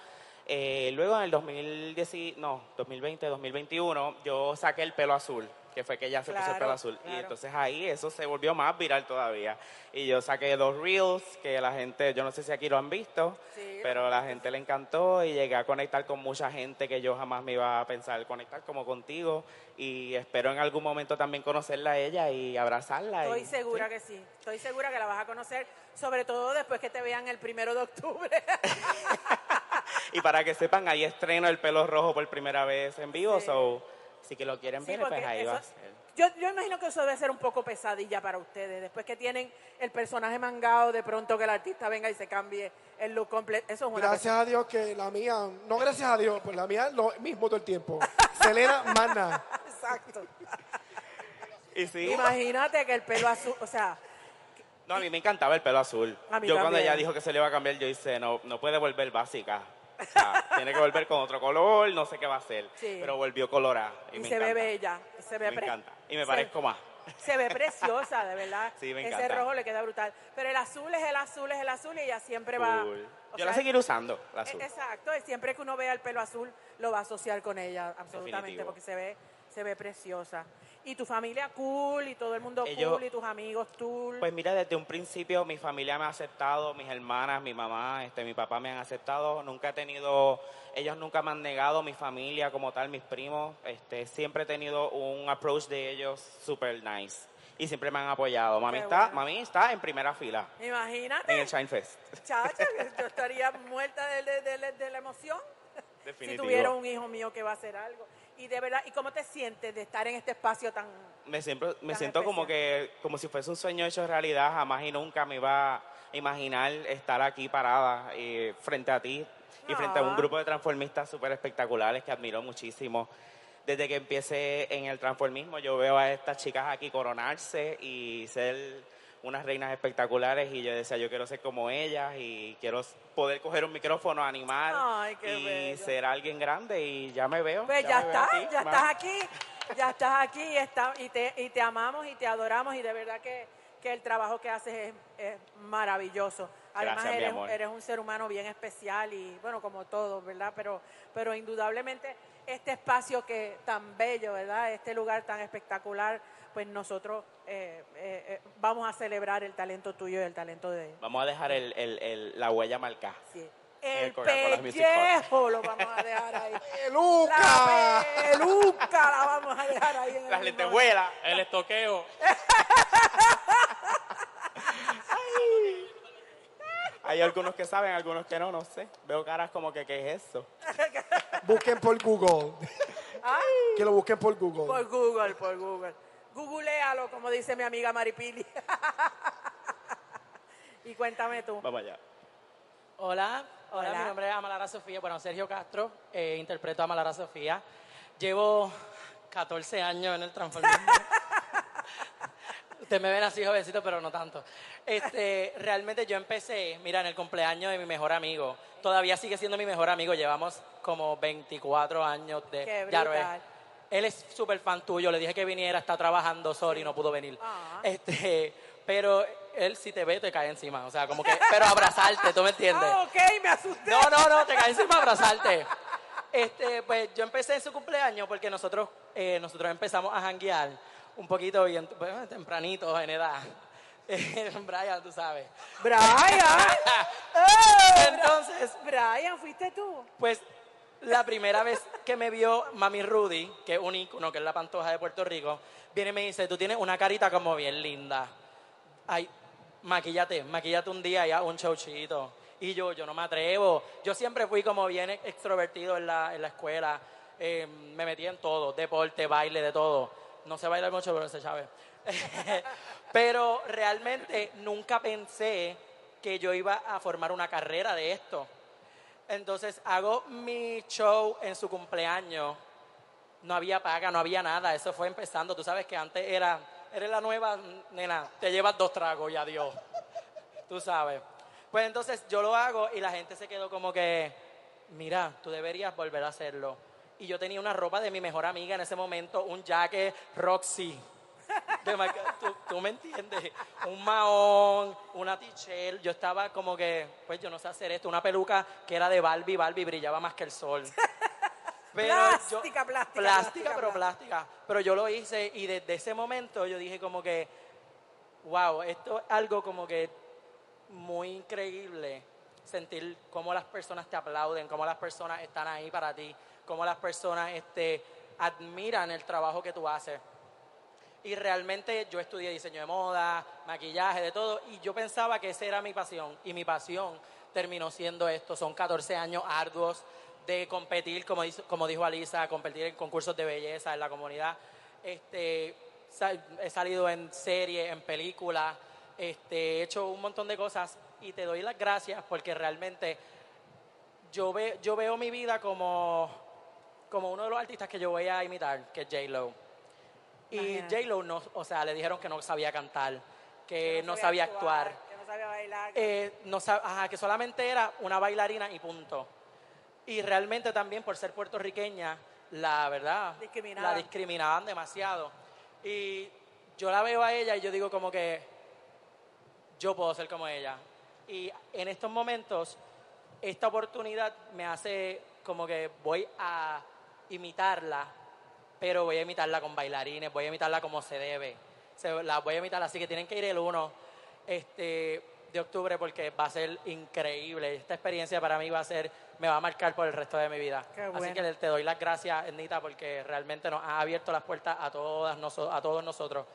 Eh, luego en el 2010, no, 2020, 2021, yo saqué el pelo azul, que fue que ella se puso el pelo azul. Y entonces ahí eso se volvió más viral todavía. Y yo saqué dos reels que la gente, yo no sé si aquí lo han visto, Sí, pero la gente le encantó y llegué a conectar con mucha gente que yo jamás me iba a pensar conectar como contigo y espero en algún momento también conocerla a ella y abrazarla. Estoy y- segura sí. que sí. Estoy segura que la vas a conocer, sobre todo después que te vean el primero de octubre. Y para que sepan, ahí estreno el pelo rojo por primera vez en vivo, Sí. so si que lo quieren Sí, ver, pues ahí eso- va a ser. Yo, yo imagino que eso debe ser un poco pesadilla para ustedes. Después que tienen el personaje mangado, de pronto que el artista venga y se cambie el look completo. Eso es una Gracias a Dios que la mía, no gracias a Dios, pues la mía es lo mismo todo el tiempo. Selena Mana. Exacto. Y sí, Imagínate que el pelo azul, o sea, no, a mí me encantaba el pelo azul. A mí yo cuando ella dijo que se le iba a cambiar, yo hice, no, no puede volver básica. O sea, tiene que volver con otro color, no sé qué va a hacer. Sí. Pero volvió colorada. Y, y, me se ve bella. Se ve Me encanta. Y me se- parezco más. Se ve preciosa, de verdad. Sí, me Ese encanta. rojo le queda brutal. Pero el azul es el azul, es el azul y ella siempre va. Yo la sea, seguiré usando, la e- azul. Exacto, y siempre que uno vea el pelo azul, lo va a asociar con ella, absolutamente, Definitivo. porque se ve, se ve preciosa. Y tu familia cool, y todo el mundo Ellos- cool, y tus amigos cool. Pues mira, desde un principio mi familia me ha aceptado, mis hermanas, mi mamá, este, mi papá me han aceptado. Nunca he tenido, ellos nunca me han negado, mi familia como tal, mis primos. Este, siempre he tenido un approach de ellos super nice. Y siempre me han apoyado. Mami Qué está, bueno. mami está en primera fila Imagínate, en el Shine Fest. chacha, yo estaría muerta de, de- de- de la emoción. Si Definitivo. tuviera un hijo mío que va a hacer algo. Y de verdad, ¿y cómo te sientes de estar en este espacio tan... me siempre me Tan siento como que como si fuese un sueño hecho realidad jamás y nunca me iba a imaginar estar aquí parada eh, frente a ti y frente a un Ah. grupo de transformistas súper espectaculares que admiro muchísimo desde que empecé en el transformismo yo veo a estas chicas aquí coronarse y ser unas reinas espectaculares y yo decía yo quiero ser como ellas y quiero poder coger un micrófono animar Ay, qué y bello. ser alguien grande y ya me veo Pues ya, estás, aquí, ya estás aquí, ya estás aquí y, está, y, te, y te amamos y te adoramos y de verdad que, que el trabajo que haces es, es maravilloso. Además Gracias, mi eres, amor. eres un ser humano bien especial y bueno, como todos, ¿verdad? Pero, pero indudablemente este espacio que tan bello, ¿verdad? Este lugar tan espectacular, pues nosotros eh, eh, eh, vamos a celebrar el talento tuyo y el talento de... Vamos a dejar el, el- el- la huella marcada. sí. El pellejo lo vamos a dejar ahí. ¡Peluca! La peluca la vamos a dejar ahí en el Las lentejuelas. El estoqueo. Hay algunos que saben, algunos que no, no sé. Veo caras como que, ¿qué es eso? Busquen por Google. Ay, Que lo busquen por Google. por Google, por Google. Googlealo, como dice mi amiga Maripili. y cuéntame tú. Vamos allá. Hola, hola, Hola. mi nombre es Amalara Sofía, bueno, Sergio Castro, eh, interpreto a Amalara Sofía. Llevo 14 años en el transformismo. Ustedes me ven así jovencito, pero no tanto. Este, realmente yo empecé, mira, en el cumpleaños de mi mejor amigo. Todavía sigue siendo mi mejor amigo, llevamos como 24 años de... Qué ya lo es. brutal. Él es súper fan tuyo. Le dije que viniera, está trabajando, sorry, no pudo venir. Ah. Este, pero él si te ve te cae encima. O sea, como que, pero abrazarte, ¿tú me entiendes? Ah, ok, me asusté. No, no, no, te cae encima abrazarte. Este, pues yo empecé en su cumpleaños porque nosotros, eh, nosotros empezamos a janguear un poquito bien tempranito en edad. Brian, tú sabes. Brian. ¡Eh! Entonces, Brian, ¿fuiste tú? pues la primera vez que me vio Mami Rudy, que es un ícono, que es la pantoja de Puerto Rico, viene y me dice, tú tienes una carita como bien linda. Ay, maquillate, maquillate un día y haz un chauchito. Y yo, yo no me atrevo. Yo siempre fui como bien extrovertido en la, en la escuela. Eh, me metí en todo, deporte, baile, de todo. No sé bailar mucho, pero se sabe. pero realmente nunca pensé que yo iba a formar una carrera de esto. Entonces hago mi show en su cumpleaños. No había paga, no había nada. Eso fue empezando. Tú sabes que antes era, eres la nueva nena, te llevas dos tragos y adiós. Tú sabes. Pues entonces yo lo hago y la gente se quedó como que, mira, tú deberías volver a hacerlo. Y yo tenía una ropa de mi mejor amiga en ese momento, un jacket Roxy. De marca- ¿Tú, tú me entiendes? Un mahón, una t-shirt. Yo estaba como que, pues yo no sé hacer esto. Una peluca que era de Barbie, Barbie brillaba más que el sol. Plástica, plástica, Plástica, plástica, pero plástica. Pero yo lo hice y desde ese momento yo dije como que, wow, esto es algo como que muy increíble. Sentir cómo las personas te aplauden, cómo las personas están ahí para ti, cómo las personas este, admiran el trabajo que tú haces. Y realmente yo estudié diseño de moda, maquillaje, de todo, y yo pensaba que esa era mi pasión. Y mi pasión terminó siendo esto. Son 14 años arduos de competir, como, dice- como dijo Alisa, competir en concursos de belleza en la comunidad. Este, he salido en series, en películas, este, he hecho un montón de cosas y te doy las gracias porque realmente yo, ve- yo veo mi vida como, como uno de los artistas que yo voy a imitar, que es J-Lo. Y. J-Lo, no, o sea, le dijeron que no sabía cantar, que Que no sabía actuar, Que no sabía bailar. que- eh, no sab- ajá, que solamente era una bailarina y punto. Y realmente también por ser puertorriqueña, la verdad, Discriminaban. la discriminaban demasiado. Y yo la veo a ella y yo digo como que yo puedo ser como ella. Y en estos momentos, esta oportunidad me hace como que voy a imitarla, pero voy a imitarla con bailarines, voy a imitarla como se debe. Se- la voy a imitar, así que tienen que ir el 1 este, de octubre porque va a ser increíble. Esta experiencia para mí va a ser, me va a marcar por el resto de mi vida. Así que te doy las gracias, Nita, porque realmente nos ha abierto las puertas a todas a todos nosotros.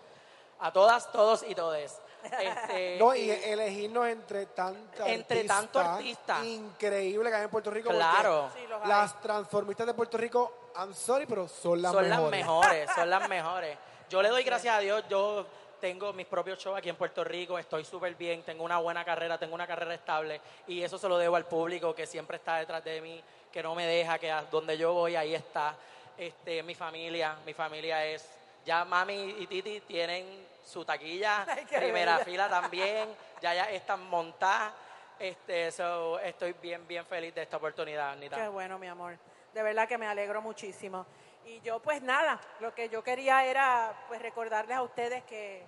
A todas, todos y todes. Este, No, y y- elegirnos entre tantos Entre tanto artista. Increíble que hay en Puerto Rico. Claro. Sí. Las transformistas de Puerto Rico, I'm sorry, pero son las son mejores. las mejores, son las mejores. Yo le doy gracias a Dios, yo tengo mis propios shows aquí en Puerto Rico, estoy súper bien, tengo una buena carrera, tengo una carrera estable y eso se lo debo al público que siempre está detrás de mí, que no me deja, que a donde yo voy ahí está. Este, mi familia, mi familia es, ya mami y Titi tienen su taquilla, Ay, primera bella. fila también, ya ya están montadas. Este, so, estoy bien, bien feliz de esta oportunidad, Anita. Qué bueno, mi amor. De verdad que me alegro muchísimo. Y yo, pues nada, lo que yo quería era pues recordarles a ustedes que,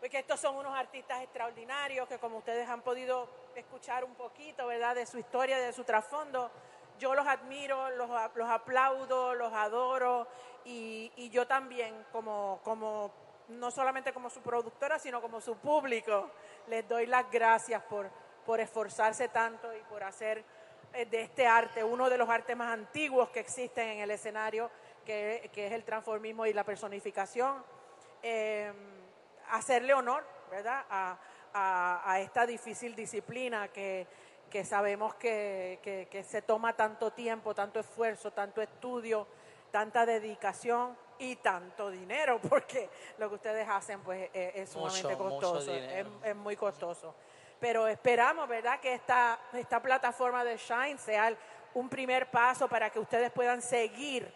pues, que estos son unos artistas extraordinarios, que como ustedes han podido escuchar un poquito, ¿verdad?, de su historia, de su trasfondo, yo los admiro, los, los aplaudo, los adoro y, y yo también como, como, no solamente como su productora, sino como su público, les doy las gracias por, por esforzarse tanto y por hacer eh, de este arte uno de los artes más antiguos que existen en el escenario, que, que es el transformismo y la personificación. Eh, hacerle honor, ¿verdad?, a- a esta difícil disciplina que, que sabemos que, que- que se toma tanto tiempo, tanto esfuerzo, tanto estudio, tanta dedicación y tanto dinero, porque lo que ustedes hacen pues es, es sumamente mucho costoso, es, muy costoso. Pero esperamos, ¿verdad?, que esta, esta plataforma de Shine sea el- un primer paso para que ustedes puedan seguir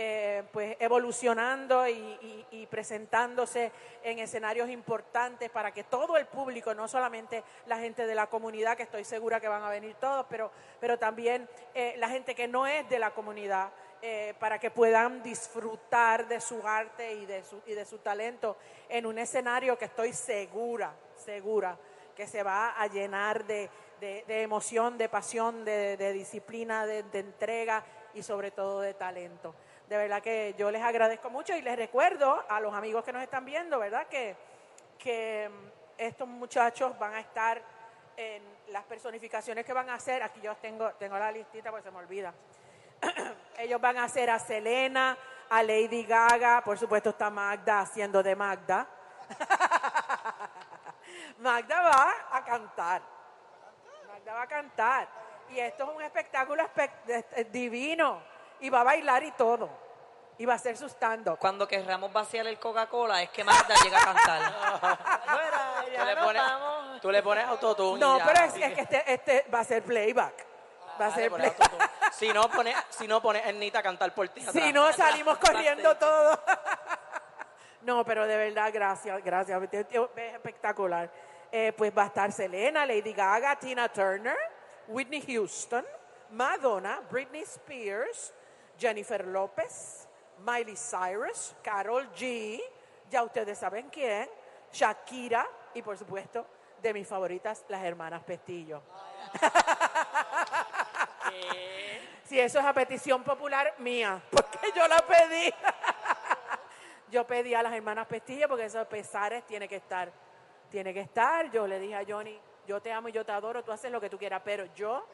eh, pues evolucionando y, presentándose en escenarios importantes para que todo el público, no solamente la gente de la comunidad, que estoy segura que van a venir todos, pero, pero también eh, la gente que no es de la comunidad eh, para que puedan disfrutar de su arte y de su, y de su talento en un escenario que estoy segura, segura, que se va a llenar de, de- emoción, de pasión, de, disciplina, de entrega y sobre todo de talento. De verdad que yo les agradezco mucho y les recuerdo a los amigos que nos están viendo, ¿verdad? Que, que mm, estos muchachos van a estar en las personificaciones que van a hacer. Aquí yo tengo, tengo la listita porque se me olvida. Ellos van a hacer a Selena, a Lady Gaga, por supuesto está Magda haciendo de Magda. Magda va a cantar. Magda va a cantar. Y esto es un espectáculo espe- de- eh, divino. Y va a bailar y todo. Y va a hacer su stand-up. Cuando querramos vaciar el Coca-Cola es que Magda llega a cantar. Fuera, Tú ya le nos pones, vamos. tú le pones autotune. y No, ya, pero es, es que este, este va a ser playback. Va a Ah, ser le autotune. Si no, pones si no pones a Ernita a cantar por ti. Si no, salimos corriendo de- todos. No, pero de verdad, gracias, gracias. Es espectacular. Eh, pues va a estar Selena, Lady Gaga, Tina Turner, Whitney Houston, Madonna, Britney Spears, Jennifer López, Miley Cyrus, Carol G, ya ustedes saben quién, Shakira y por supuesto de mis favoritas, las hermanas Pestillo. Si eso es a petición popular mía, porque yo la pedí. Yo pedí a las hermanas Pestillo porque esos pesares tiene que estar. Tiene que estar. Yo le dije a Johnny, yo te amo y yo te adoro, tú haces lo que tú quieras, pero yo,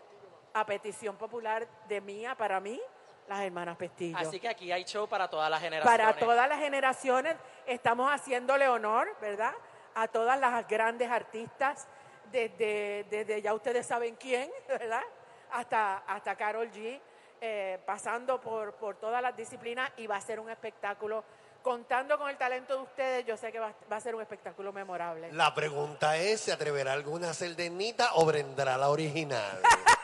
a petición popular de mía, para mí, las hermanas Pestillo. Así que aquí hay show para todas las generaciones. Para todas las generaciones estamos haciéndole honor, ¿verdad? A todas las grandes artistas, desde, desde ya ustedes saben quién, ¿verdad? Hasta, hasta Carol G, eh, pasando por, por todas las disciplinas y va a ser un espectáculo. Contando con el talento de ustedes, yo sé que va, va a ser un espectáculo memorable. La pregunta es, ¿se atreverá alguna a hacer de Nita o vendrá la original?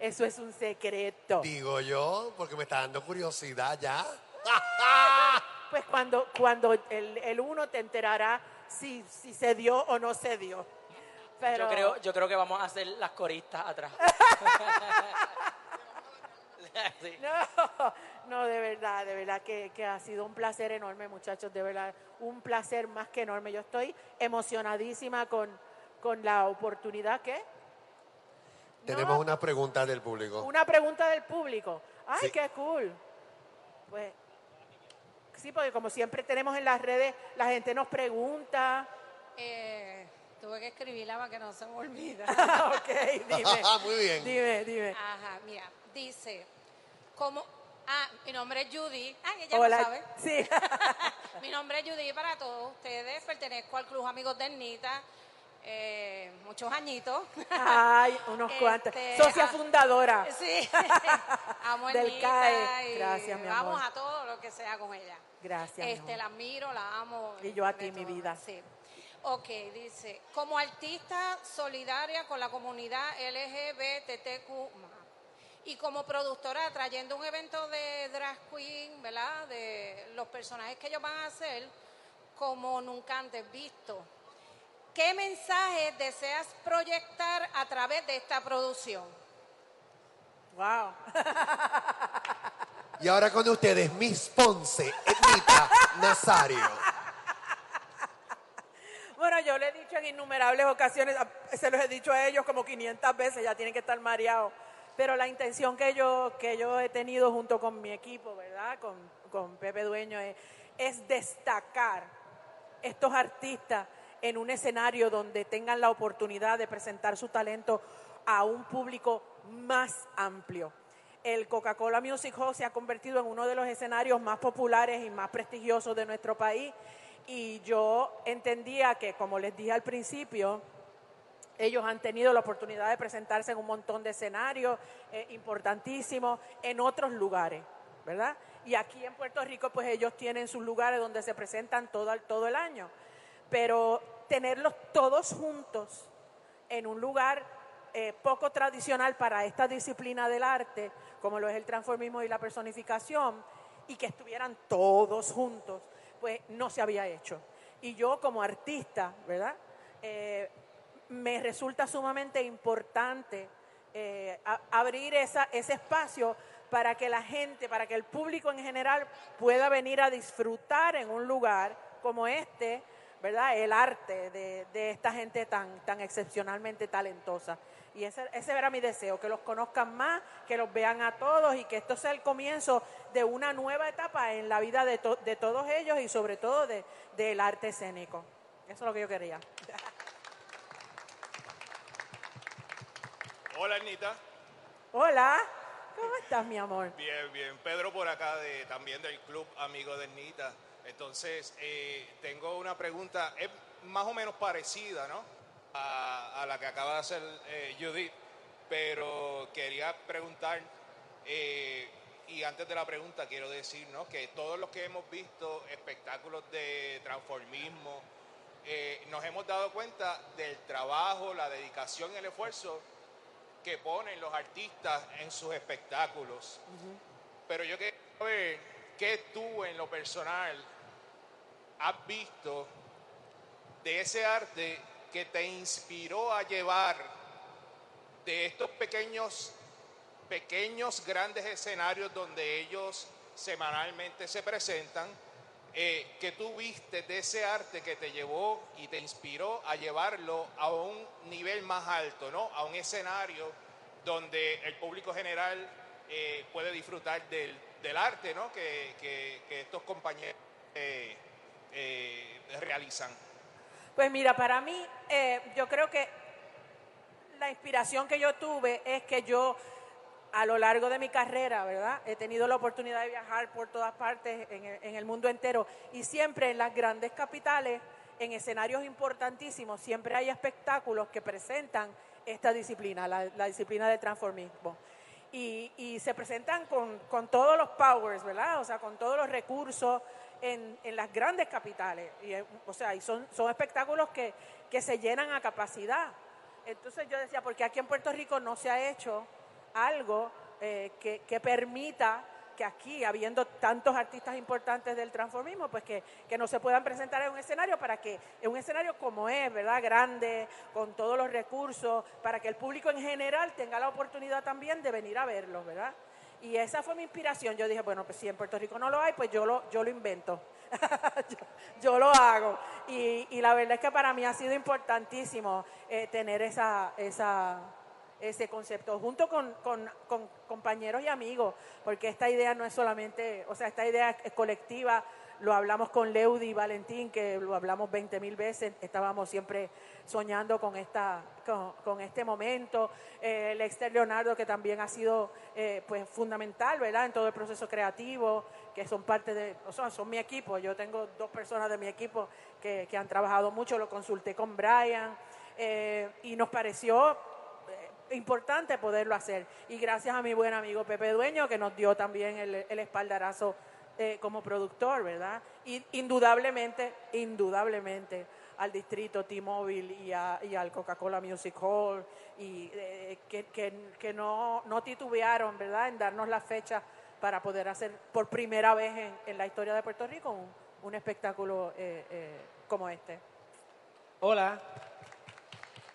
Eso es un secreto. Digo yo, porque me está dando curiosidad ya. Pues cuando, cuando el, el uno te enterará si, si se dio o no se dio. Pero, Yo creo, yo creo que vamos a hacer las coristas atrás. Sí. No, no, de verdad, de verdad que, que ha sido un placer enorme, muchachos, de verdad, un placer más que enorme. Yo estoy emocionadísima con, con la oportunidad que... Tenemos una pregunta del público. Una pregunta del público. Ay, Sí. qué cool. Pues, sí, porque como siempre tenemos en las redes, la gente nos pregunta. Eh, tuve que escribirla para que no se me olvide. ok, dime. Muy bien. Dime, dime. Ajá, mira, dice, ¿cómo? Ah, mi nombre es Judy. Ah, ella Hola. lo sabe. Sí. Mi nombre es Judy para todos ustedes. Pertenezco al Club Amigos de Ernita. Eh, muchos añitos. Ay, unos cuantos. Este, Socia ah, fundadora. Sí. Amo Del CAE. y Gracias, mi Vamos a todo lo que sea con ella. Gracias, mi Este, amor. la admiro, la amo. Y yo a ti, mi vida. Sí. Ok, dice, como artista solidaria con la comunidad LGBTQ+, y como productora trayendo un evento de drag queen, ¿verdad? De los personajes que ellos van a hacer como nunca antes visto. ¿Qué mensaje deseas proyectar a través de esta producción? Wow. Y ahora con ustedes, Miss Ponce, Ednita Nazario. Bueno, yo le he dicho en innumerables ocasiones, se los he dicho a ellos como 500 veces, ya tienen que estar mareados. Pero la intención que yo, que yo he tenido junto con mi equipo, ¿verdad? Con, con Pepe Dueño, es, es destacar estos artistas en un escenario donde tengan la oportunidad de presentar su talento a un público más amplio. El Coca-Cola Music Hall se ha convertido en uno de los escenarios más populares y más prestigiosos de nuestro país y yo entendía que, como les dije al principio, ellos han tenido la oportunidad de presentarse en un montón de escenarios eh, importantísimos en otros lugares, ¿verdad? Y aquí en Puerto Rico, pues ellos tienen sus lugares donde se presentan todo, todo el año. Pero tenerlos todos juntos en un lugar eh, poco tradicional para esta disciplina del arte, como lo es el transformismo y la personificación, y que estuvieran todos juntos, pues no se había hecho. Y yo como artista, ¿verdad? Eh, me resulta sumamente importante eh, abrir esa, ese espacio para que la gente, para que el público en general pueda venir a disfrutar en un lugar como este, ¿verdad? El arte de, de esta gente tan, tan excepcionalmente talentosa. Y ese, ese era mi deseo, que los conozcan más, que los vean a todos y que esto sea el comienzo de una nueva etapa en la vida de, to- de todos ellos y sobre todo de- del arte escénico. Eso es lo que yo quería. Hola, Ernita. Hola, ¿cómo estás, mi amor? Bien, bien. Pedro por acá, de, también del club Amigo de Ernita. Entonces, eh, tengo una pregunta, es más o menos parecida, ¿no? A, a la que acaba de hacer eh, Judith, pero quería preguntar, eh, y antes de la pregunta quiero decir, ¿no? Que todos los que hemos visto espectáculos de transformismo, eh, nos hemos dado cuenta del trabajo, la dedicación y el esfuerzo que ponen los artistas en sus espectáculos. Pero yo quiero saber qué tú en lo personal has visto de ese arte que te inspiró a llevar de estos pequeños, pequeños, grandes escenarios donde ellos semanalmente se presentan, eh, que tú viste de ese arte que te llevó y te inspiró a llevarlo a un nivel más alto, ¿no? A un escenario donde el público general eh, puede disfrutar del, del arte, ¿no? Que, que- estos compañeros eh, eh, realizan. Pues mira, para mí, eh, yo creo que la inspiración que yo tuve es que yo, a lo largo de mi carrera, ¿verdad? He tenido la oportunidad de viajar por todas partes en el, mundo entero y siempre en las grandes capitales, en escenarios importantísimos, siempre hay espectáculos que presentan esta disciplina, la disciplina del transformismo. Y, y se presentan con, con todos los powers, ¿verdad? O sea, con todos los recursos en, en las grandes capitales. Y, eh, o sea, y son, son espectáculos que, que se llenan a capacidad. Entonces yo decía, porque aquí en Puerto Rico no se ha hecho algo eh, que, que permita que aquí, habiendo tantos artistas importantes del transformismo, pues que, que no se puedan presentar en un escenario para que, en un escenario como es, ¿verdad? Grande, con todos los recursos, para que el público en general tenga la oportunidad también de venir a verlos, ¿verdad? Y esa fue mi inspiración. Yo dije, bueno, pues si en Puerto Rico no lo hay, pues yo lo, yo lo invento. yo, lo hago. Y, y la verdad es que para mí ha sido importantísimo eh, tener esa, esa, ese concepto, junto con, compañeros y amigos, porque esta idea no es solamente, o sea, esta idea es colectiva, lo hablamos con Leudi y Valentín, que lo hablamos 20 mil veces, estábamos siempre soñando con, esta, con, este momento, Eh, el Leonardo, que también ha sido eh, pues, fundamental, ¿verdad?, en todo el proceso creativo, que son parte de, o sea, son mi equipo, yo tengo dos personas de mi equipo que, han trabajado mucho, lo consulté con Brian, eh, y nos pareció importante poderlo hacer. Y gracias a mi buen amigo Pepe Dueño, que nos dio también el, el espaldarazo eh, como productor, ¿verdad? Y indudablemente, indudablemente al distrito T-Mobile y, y al Coca-Cola Music Hall, y eh, que, que- que no, no titubearon, ¿verdad?, en darnos la fecha para poder hacer por primera vez en, en la historia de Puerto Rico un, un espectáculo eh, eh, como este. Hola.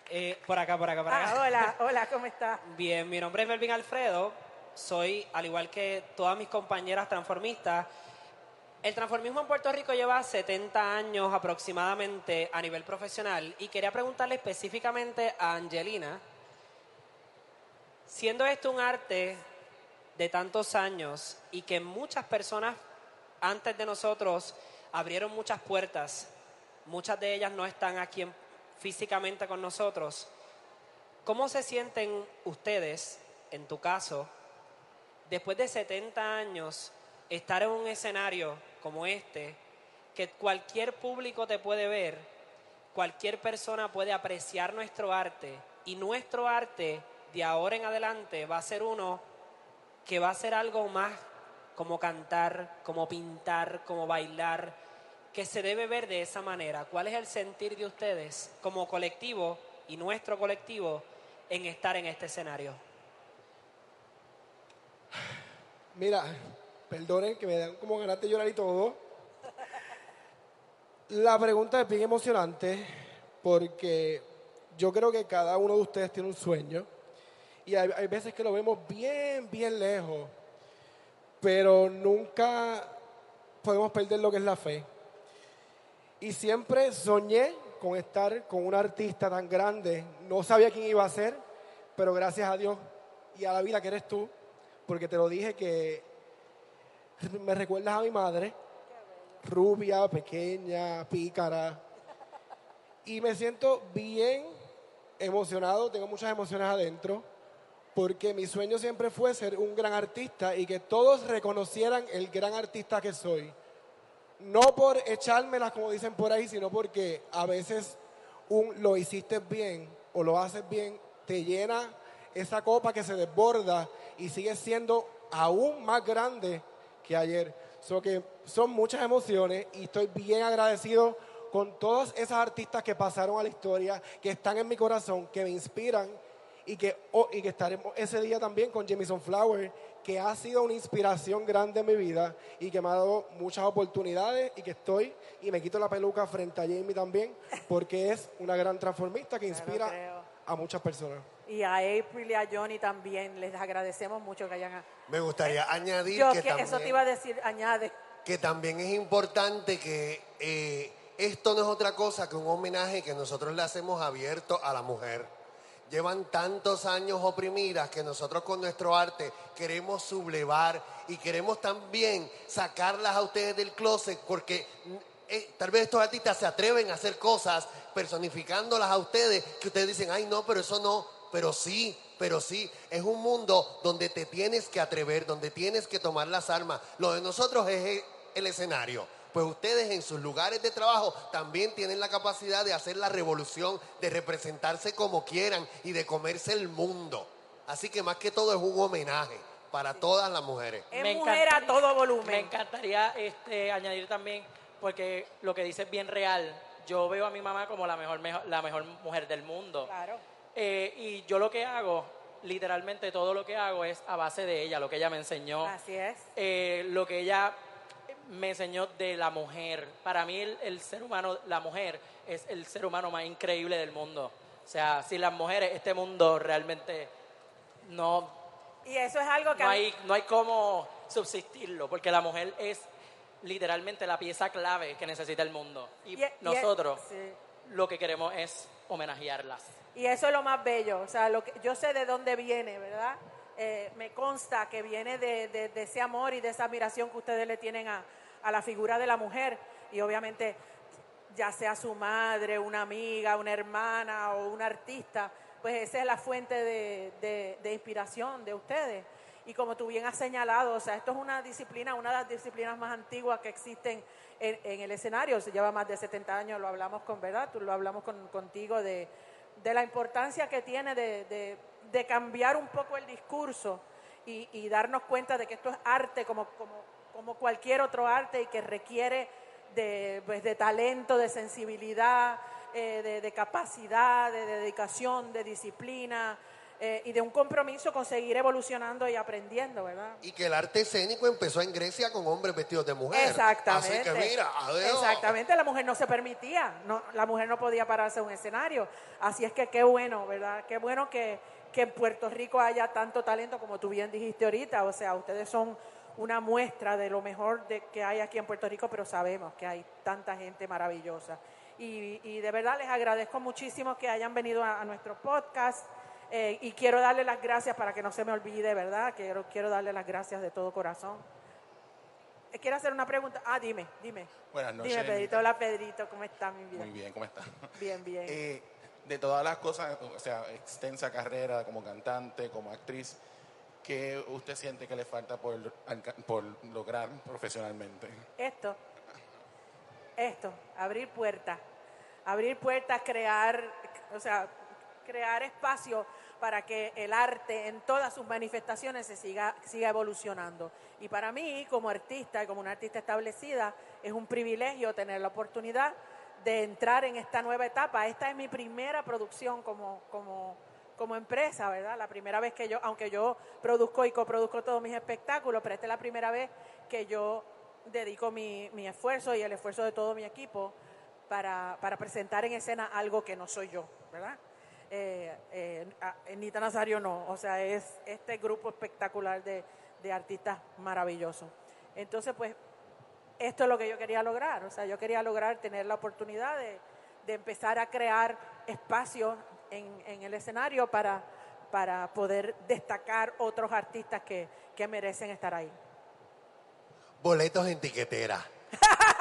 Eh, por acá, por acá, por acá. Ah, hola, hola, ¿cómo estás? Bien, mi nombre es Melvin Alfredo. Soy, al igual que todas mis compañeras transformistas, el transformismo en Puerto Rico lleva 70 años aproximadamente a nivel profesional y quería preguntarle específicamente a Angelina, siendo esto un arte de tantos años y que muchas personas antes de nosotros abrieron muchas puertas, muchas de ellas no están aquí en- físicamente con nosotros, ¿cómo se sienten ustedes, en tu caso, después de 70 años, estar en un escenario como este, que cualquier público te puede ver, cualquier persona puede apreciar nuestro arte y nuestro arte de ahora en adelante va a ser uno que va a ser algo más como cantar, como pintar, como bailar, que se debe ver de esa manera. ¿Cuál es el sentir de ustedes como colectivo y nuestro colectivo en estar en este escenario? Mira, perdonen que me dan como ganas de llorar y todo. La pregunta es bien emocionante porque yo creo que cada uno de ustedes tiene un sueño Y hay, hay veces que lo vemos bien, bien lejos, pero nunca podemos perder lo que es la fe. Y siempre soñé con estar con un artista tan grande. No sabía quién iba a ser, pero gracias a Dios y a la vida que eres tú, porque te lo dije que me recuerdas a mi madre, rubia, pequeña, pícara. Y me siento bien emocionado, tengo muchas emociones adentro, porque mi sueño siempre fue ser un gran artista y que todos reconocieran el gran artista que soy. No por echármelas, como dicen por ahí, sino porque a veces un lo hiciste bien o lo haces bien, te llena esa copa que se desborda y sigue siendo aún más grande que ayer. So que son muchas emociones y estoy bien agradecido con todas esas artistas que pasaron a la historia, que están en mi corazón, que me inspiran y que, oh, y que estaremos ese día también con Jamison Flower, que ha sido una inspiración grande en mi vida y que me ha dado muchas oportunidades y que estoy y me quito la peluca frente a Jamie también, porque es una gran transformista que inspira a muchas personas. Y a April y a Johnny también les agradecemos mucho que hayan... Me gustaría añadir Yo que, que también, eso te iba a decir, añade. que también es importante que eh, esto no es otra cosa que un homenaje que nosotros le hacemos abierto a la mujer. Llevan tantos años oprimidas que nosotros con nuestro arte queremos sublevar y queremos también sacarlas a ustedes del closet porque eh, tal vez estos artistas se atreven a hacer cosas personificándolas a ustedes que ustedes dicen, ay no, pero eso no, pero sí, pero sí, es un mundo donde te tienes que atrever, donde tienes que tomar las armas. Lo de nosotros es el- el escenario. Pues ustedes en sus lugares de trabajo también tienen la capacidad de hacer la revolución, de representarse como quieran y de comerse el mundo. Así que más que todo es un homenaje para todas las mujeres. Es Me mujer a todo Me volumen. encantaría este, añadir también, porque lo que dice es bien real. Yo veo a mi mamá como la mejor, mejo- la mejor mujer del mundo. Claro. Eh, y yo lo que hago, literalmente todo lo que hago es a base de ella, lo que ella me enseñó. Así es. eh, lo que ella me enseñó de la mujer. Para mí el, el ser humano, la mujer, es el ser humano más increíble del mundo. O sea, sin las mujeres, este mundo realmente no, Y eso es algo que... no hay, no hay cómo subsistirlo, porque la mujer es literalmente la pieza clave que necesita el mundo. Y, y- y- nosotros sí. lo que queremos es homenajearlas. Y eso es lo más bello. O sea, lo que, yo sé de dónde viene, ¿verdad? Eh, me consta que viene de, ese amor y de esa admiración que ustedes le tienen a, la figura de la mujer. Y obviamente, ya sea su madre, una amiga, una hermana o un artista, pues esa es la fuente de, inspiración de ustedes. Y como tú bien has señalado, o sea, esto es una disciplina, una de las disciplinas más antiguas que existen en, el escenario. Se lleva más de 70 años, lo hablamos con, ¿verdad? Tú lo hablamos con, contigo de la importancia que tiene de, de- cambiar un poco el discurso y, y darnos cuenta de que esto es arte como, como, como cualquier otro arte y que requiere de, pues, de talento, de sensibilidad, eh, de, de capacidad, de dedicación, de disciplina eh, y de un compromiso con seguir evolucionando y aprendiendo, ¿verdad? Y que el arte escénico empezó en Grecia con hombres vestidos de mujer. Exactamente. Así que mira, adiós. Exactamente, la mujer no se permitía, no, la mujer no podía pararse en un escenario. Así es que qué bueno, ¿verdad? Qué bueno que, que en Puerto Rico haya tanto talento como tú bien dijiste ahorita. O sea, ustedes son una muestra de lo mejor de, que hay aquí en Puerto Rico, pero sabemos que hay tanta gente maravillosa. Y, y de verdad les agradezco muchísimo que hayan venido a, a nuestro podcast. eh, y quiero darle las gracias para que no se me olvide, ¿verdad? Quiero, quiero darle las gracias de todo corazón. Eh, Quiero hacer una pregunta. Ah, dime, dime. Buenas noches. Dime, Pedrito. Hola, Pedrito. ¿Cómo está mi vida? Muy bien, ¿cómo está? Bien, bien. Eh, de todas las cosas, o sea, extensa carrera como cantante, como actriz, ¿qué usted siente que le falta por, lograr profesionalmente? Esto, esto, abrir puertas. Abrir puertas, crear, o sea, crear espacio para que el arte en todas sus manifestaciones se siga, siga evolucionando. Y para mí, como artista y como una artista establecida, es un privilegio tener la oportunidad de entrar en esta nueva etapa. Esta es mi primera producción como, como, como empresa, ¿verdad? La primera vez que yo, aunque yo produzco y coproduzco todos mis espectáculos, pero esta es la primera vez que yo dedico mi, mi esfuerzo y el esfuerzo de todo mi equipo para, para presentar en escena algo que no soy yo, ¿verdad? eh, eh, Nita Nazario no, o sea, es este grupo espectacular de, de artistas maravillosos. Entonces, pues, esto es lo que yo quería lograr, o sea, yo quería lograr tener la oportunidad de, de empezar a crear espacios en, en el escenario para, para poder destacar otros artistas que, que merecen estar ahí. Boletos en tiquetera.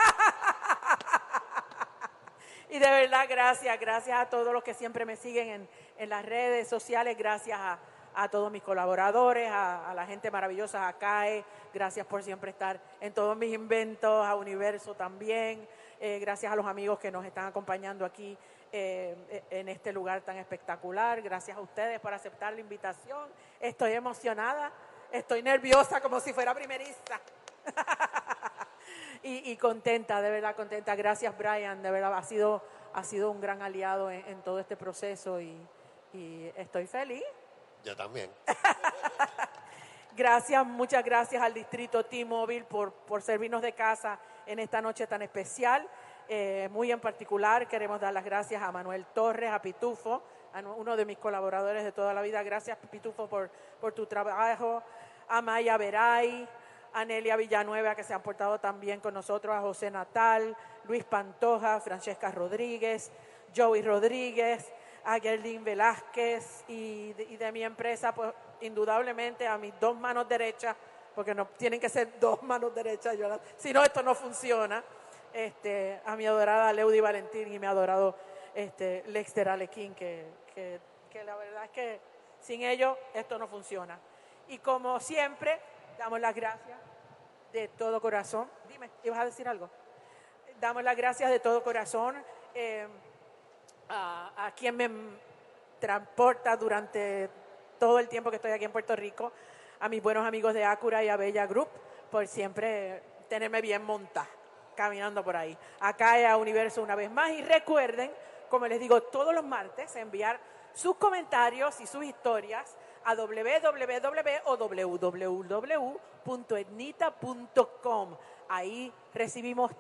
Y de verdad, gracias, gracias a todos los que siempre me siguen en, en las redes sociales, gracias a, a todos mis colaboradores, a, a la gente maravillosa, a CAE, gracias por siempre estar en todos mis inventos, a Universo también, eh, gracias a los amigos que nos están acompañando aquí eh, en este lugar tan espectacular, gracias a ustedes por aceptar la invitación, estoy emocionada, estoy nerviosa como si fuera primeriza. y, y contenta, de verdad contenta. Gracias Brian, de verdad ha sido, ha sido un gran aliado en, en todo este proceso y, y estoy feliz. Yo también. Gracias, muchas gracias al Distrito T-Mobile por, por servirnos de casa en esta noche tan especial. Eh, muy en particular queremos dar las gracias a Manuel Torres, a Pitufo, a uno de mis colaboradores de toda la vida. Gracias Pitufo por, por tu trabajo, a Maya Veray, a Nelia Villanueva que se han portado también con nosotros, a José Natal, Luis Pantoja, Francesca Rodríguez, Joey Rodríguez, a Gerlin Velázquez y de, mi empresa, pues indudablemente a mis dos manos derechas, porque no tienen que ser dos manos derechas, yo la- si no esto no funciona. Este, a mi adorada Leudy Valentín y mi adorado este, Lexter Alequín, que, que, que la verdad es que sin ellos esto no funciona. Y como siempre, damos las gracias de todo corazón. Dime, ¿ibas a decir algo? Damos las gracias de todo corazón eh, a, a quien me transporta durante todo el tiempo que estoy aquí en Puerto Rico, a mis buenos amigos de Acura y a Bella Group, por siempre tenerme bien montada, caminando por ahí. Acá es a Universo una vez más y recuerden, como les digo todos los martes, enviar sus comentarios y sus historias a www www.etnita.com. Ahí recibimos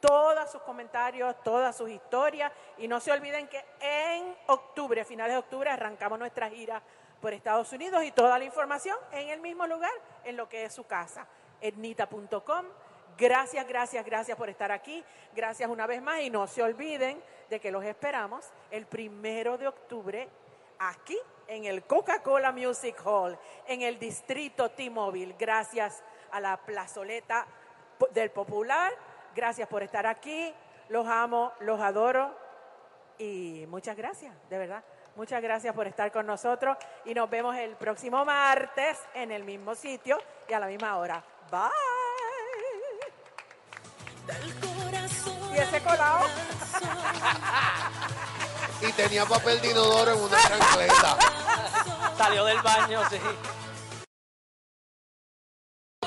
todos sus comentarios, todas sus historias. Y no se olviden que en octubre, finales de octubre, arrancamos nuestra gira por Estados Unidos y toda la información en el mismo lugar, en lo que es su casa, etnita.com. Gracias, gracias, gracias por estar aquí. Gracias una vez más y no se olviden de que los esperamos el primero de octubre aquí en el Coca-Cola Music Hall, en el distrito T-Mobile. Gracias a la plazoleta del Popular. Gracias por estar aquí. Los amo, los adoro y muchas gracias, de verdad. Muchas gracias por estar con nosotros y nos vemos el próximo martes en el mismo sitio y a la misma hora. Bye. Y ese colado. Y tenía papel de inodoro en una chancleta. Salió del baño, sí.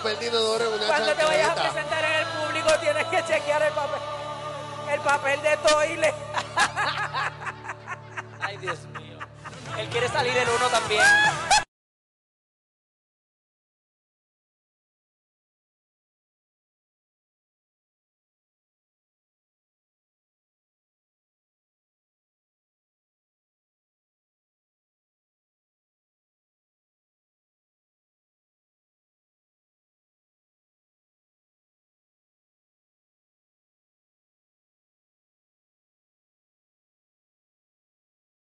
Papel de inodoro en una Cuando te vayas a presentar en el público tienes que chequear el papel. El papel de toile. Ay, Dios mío. Él quiere salir el uno también.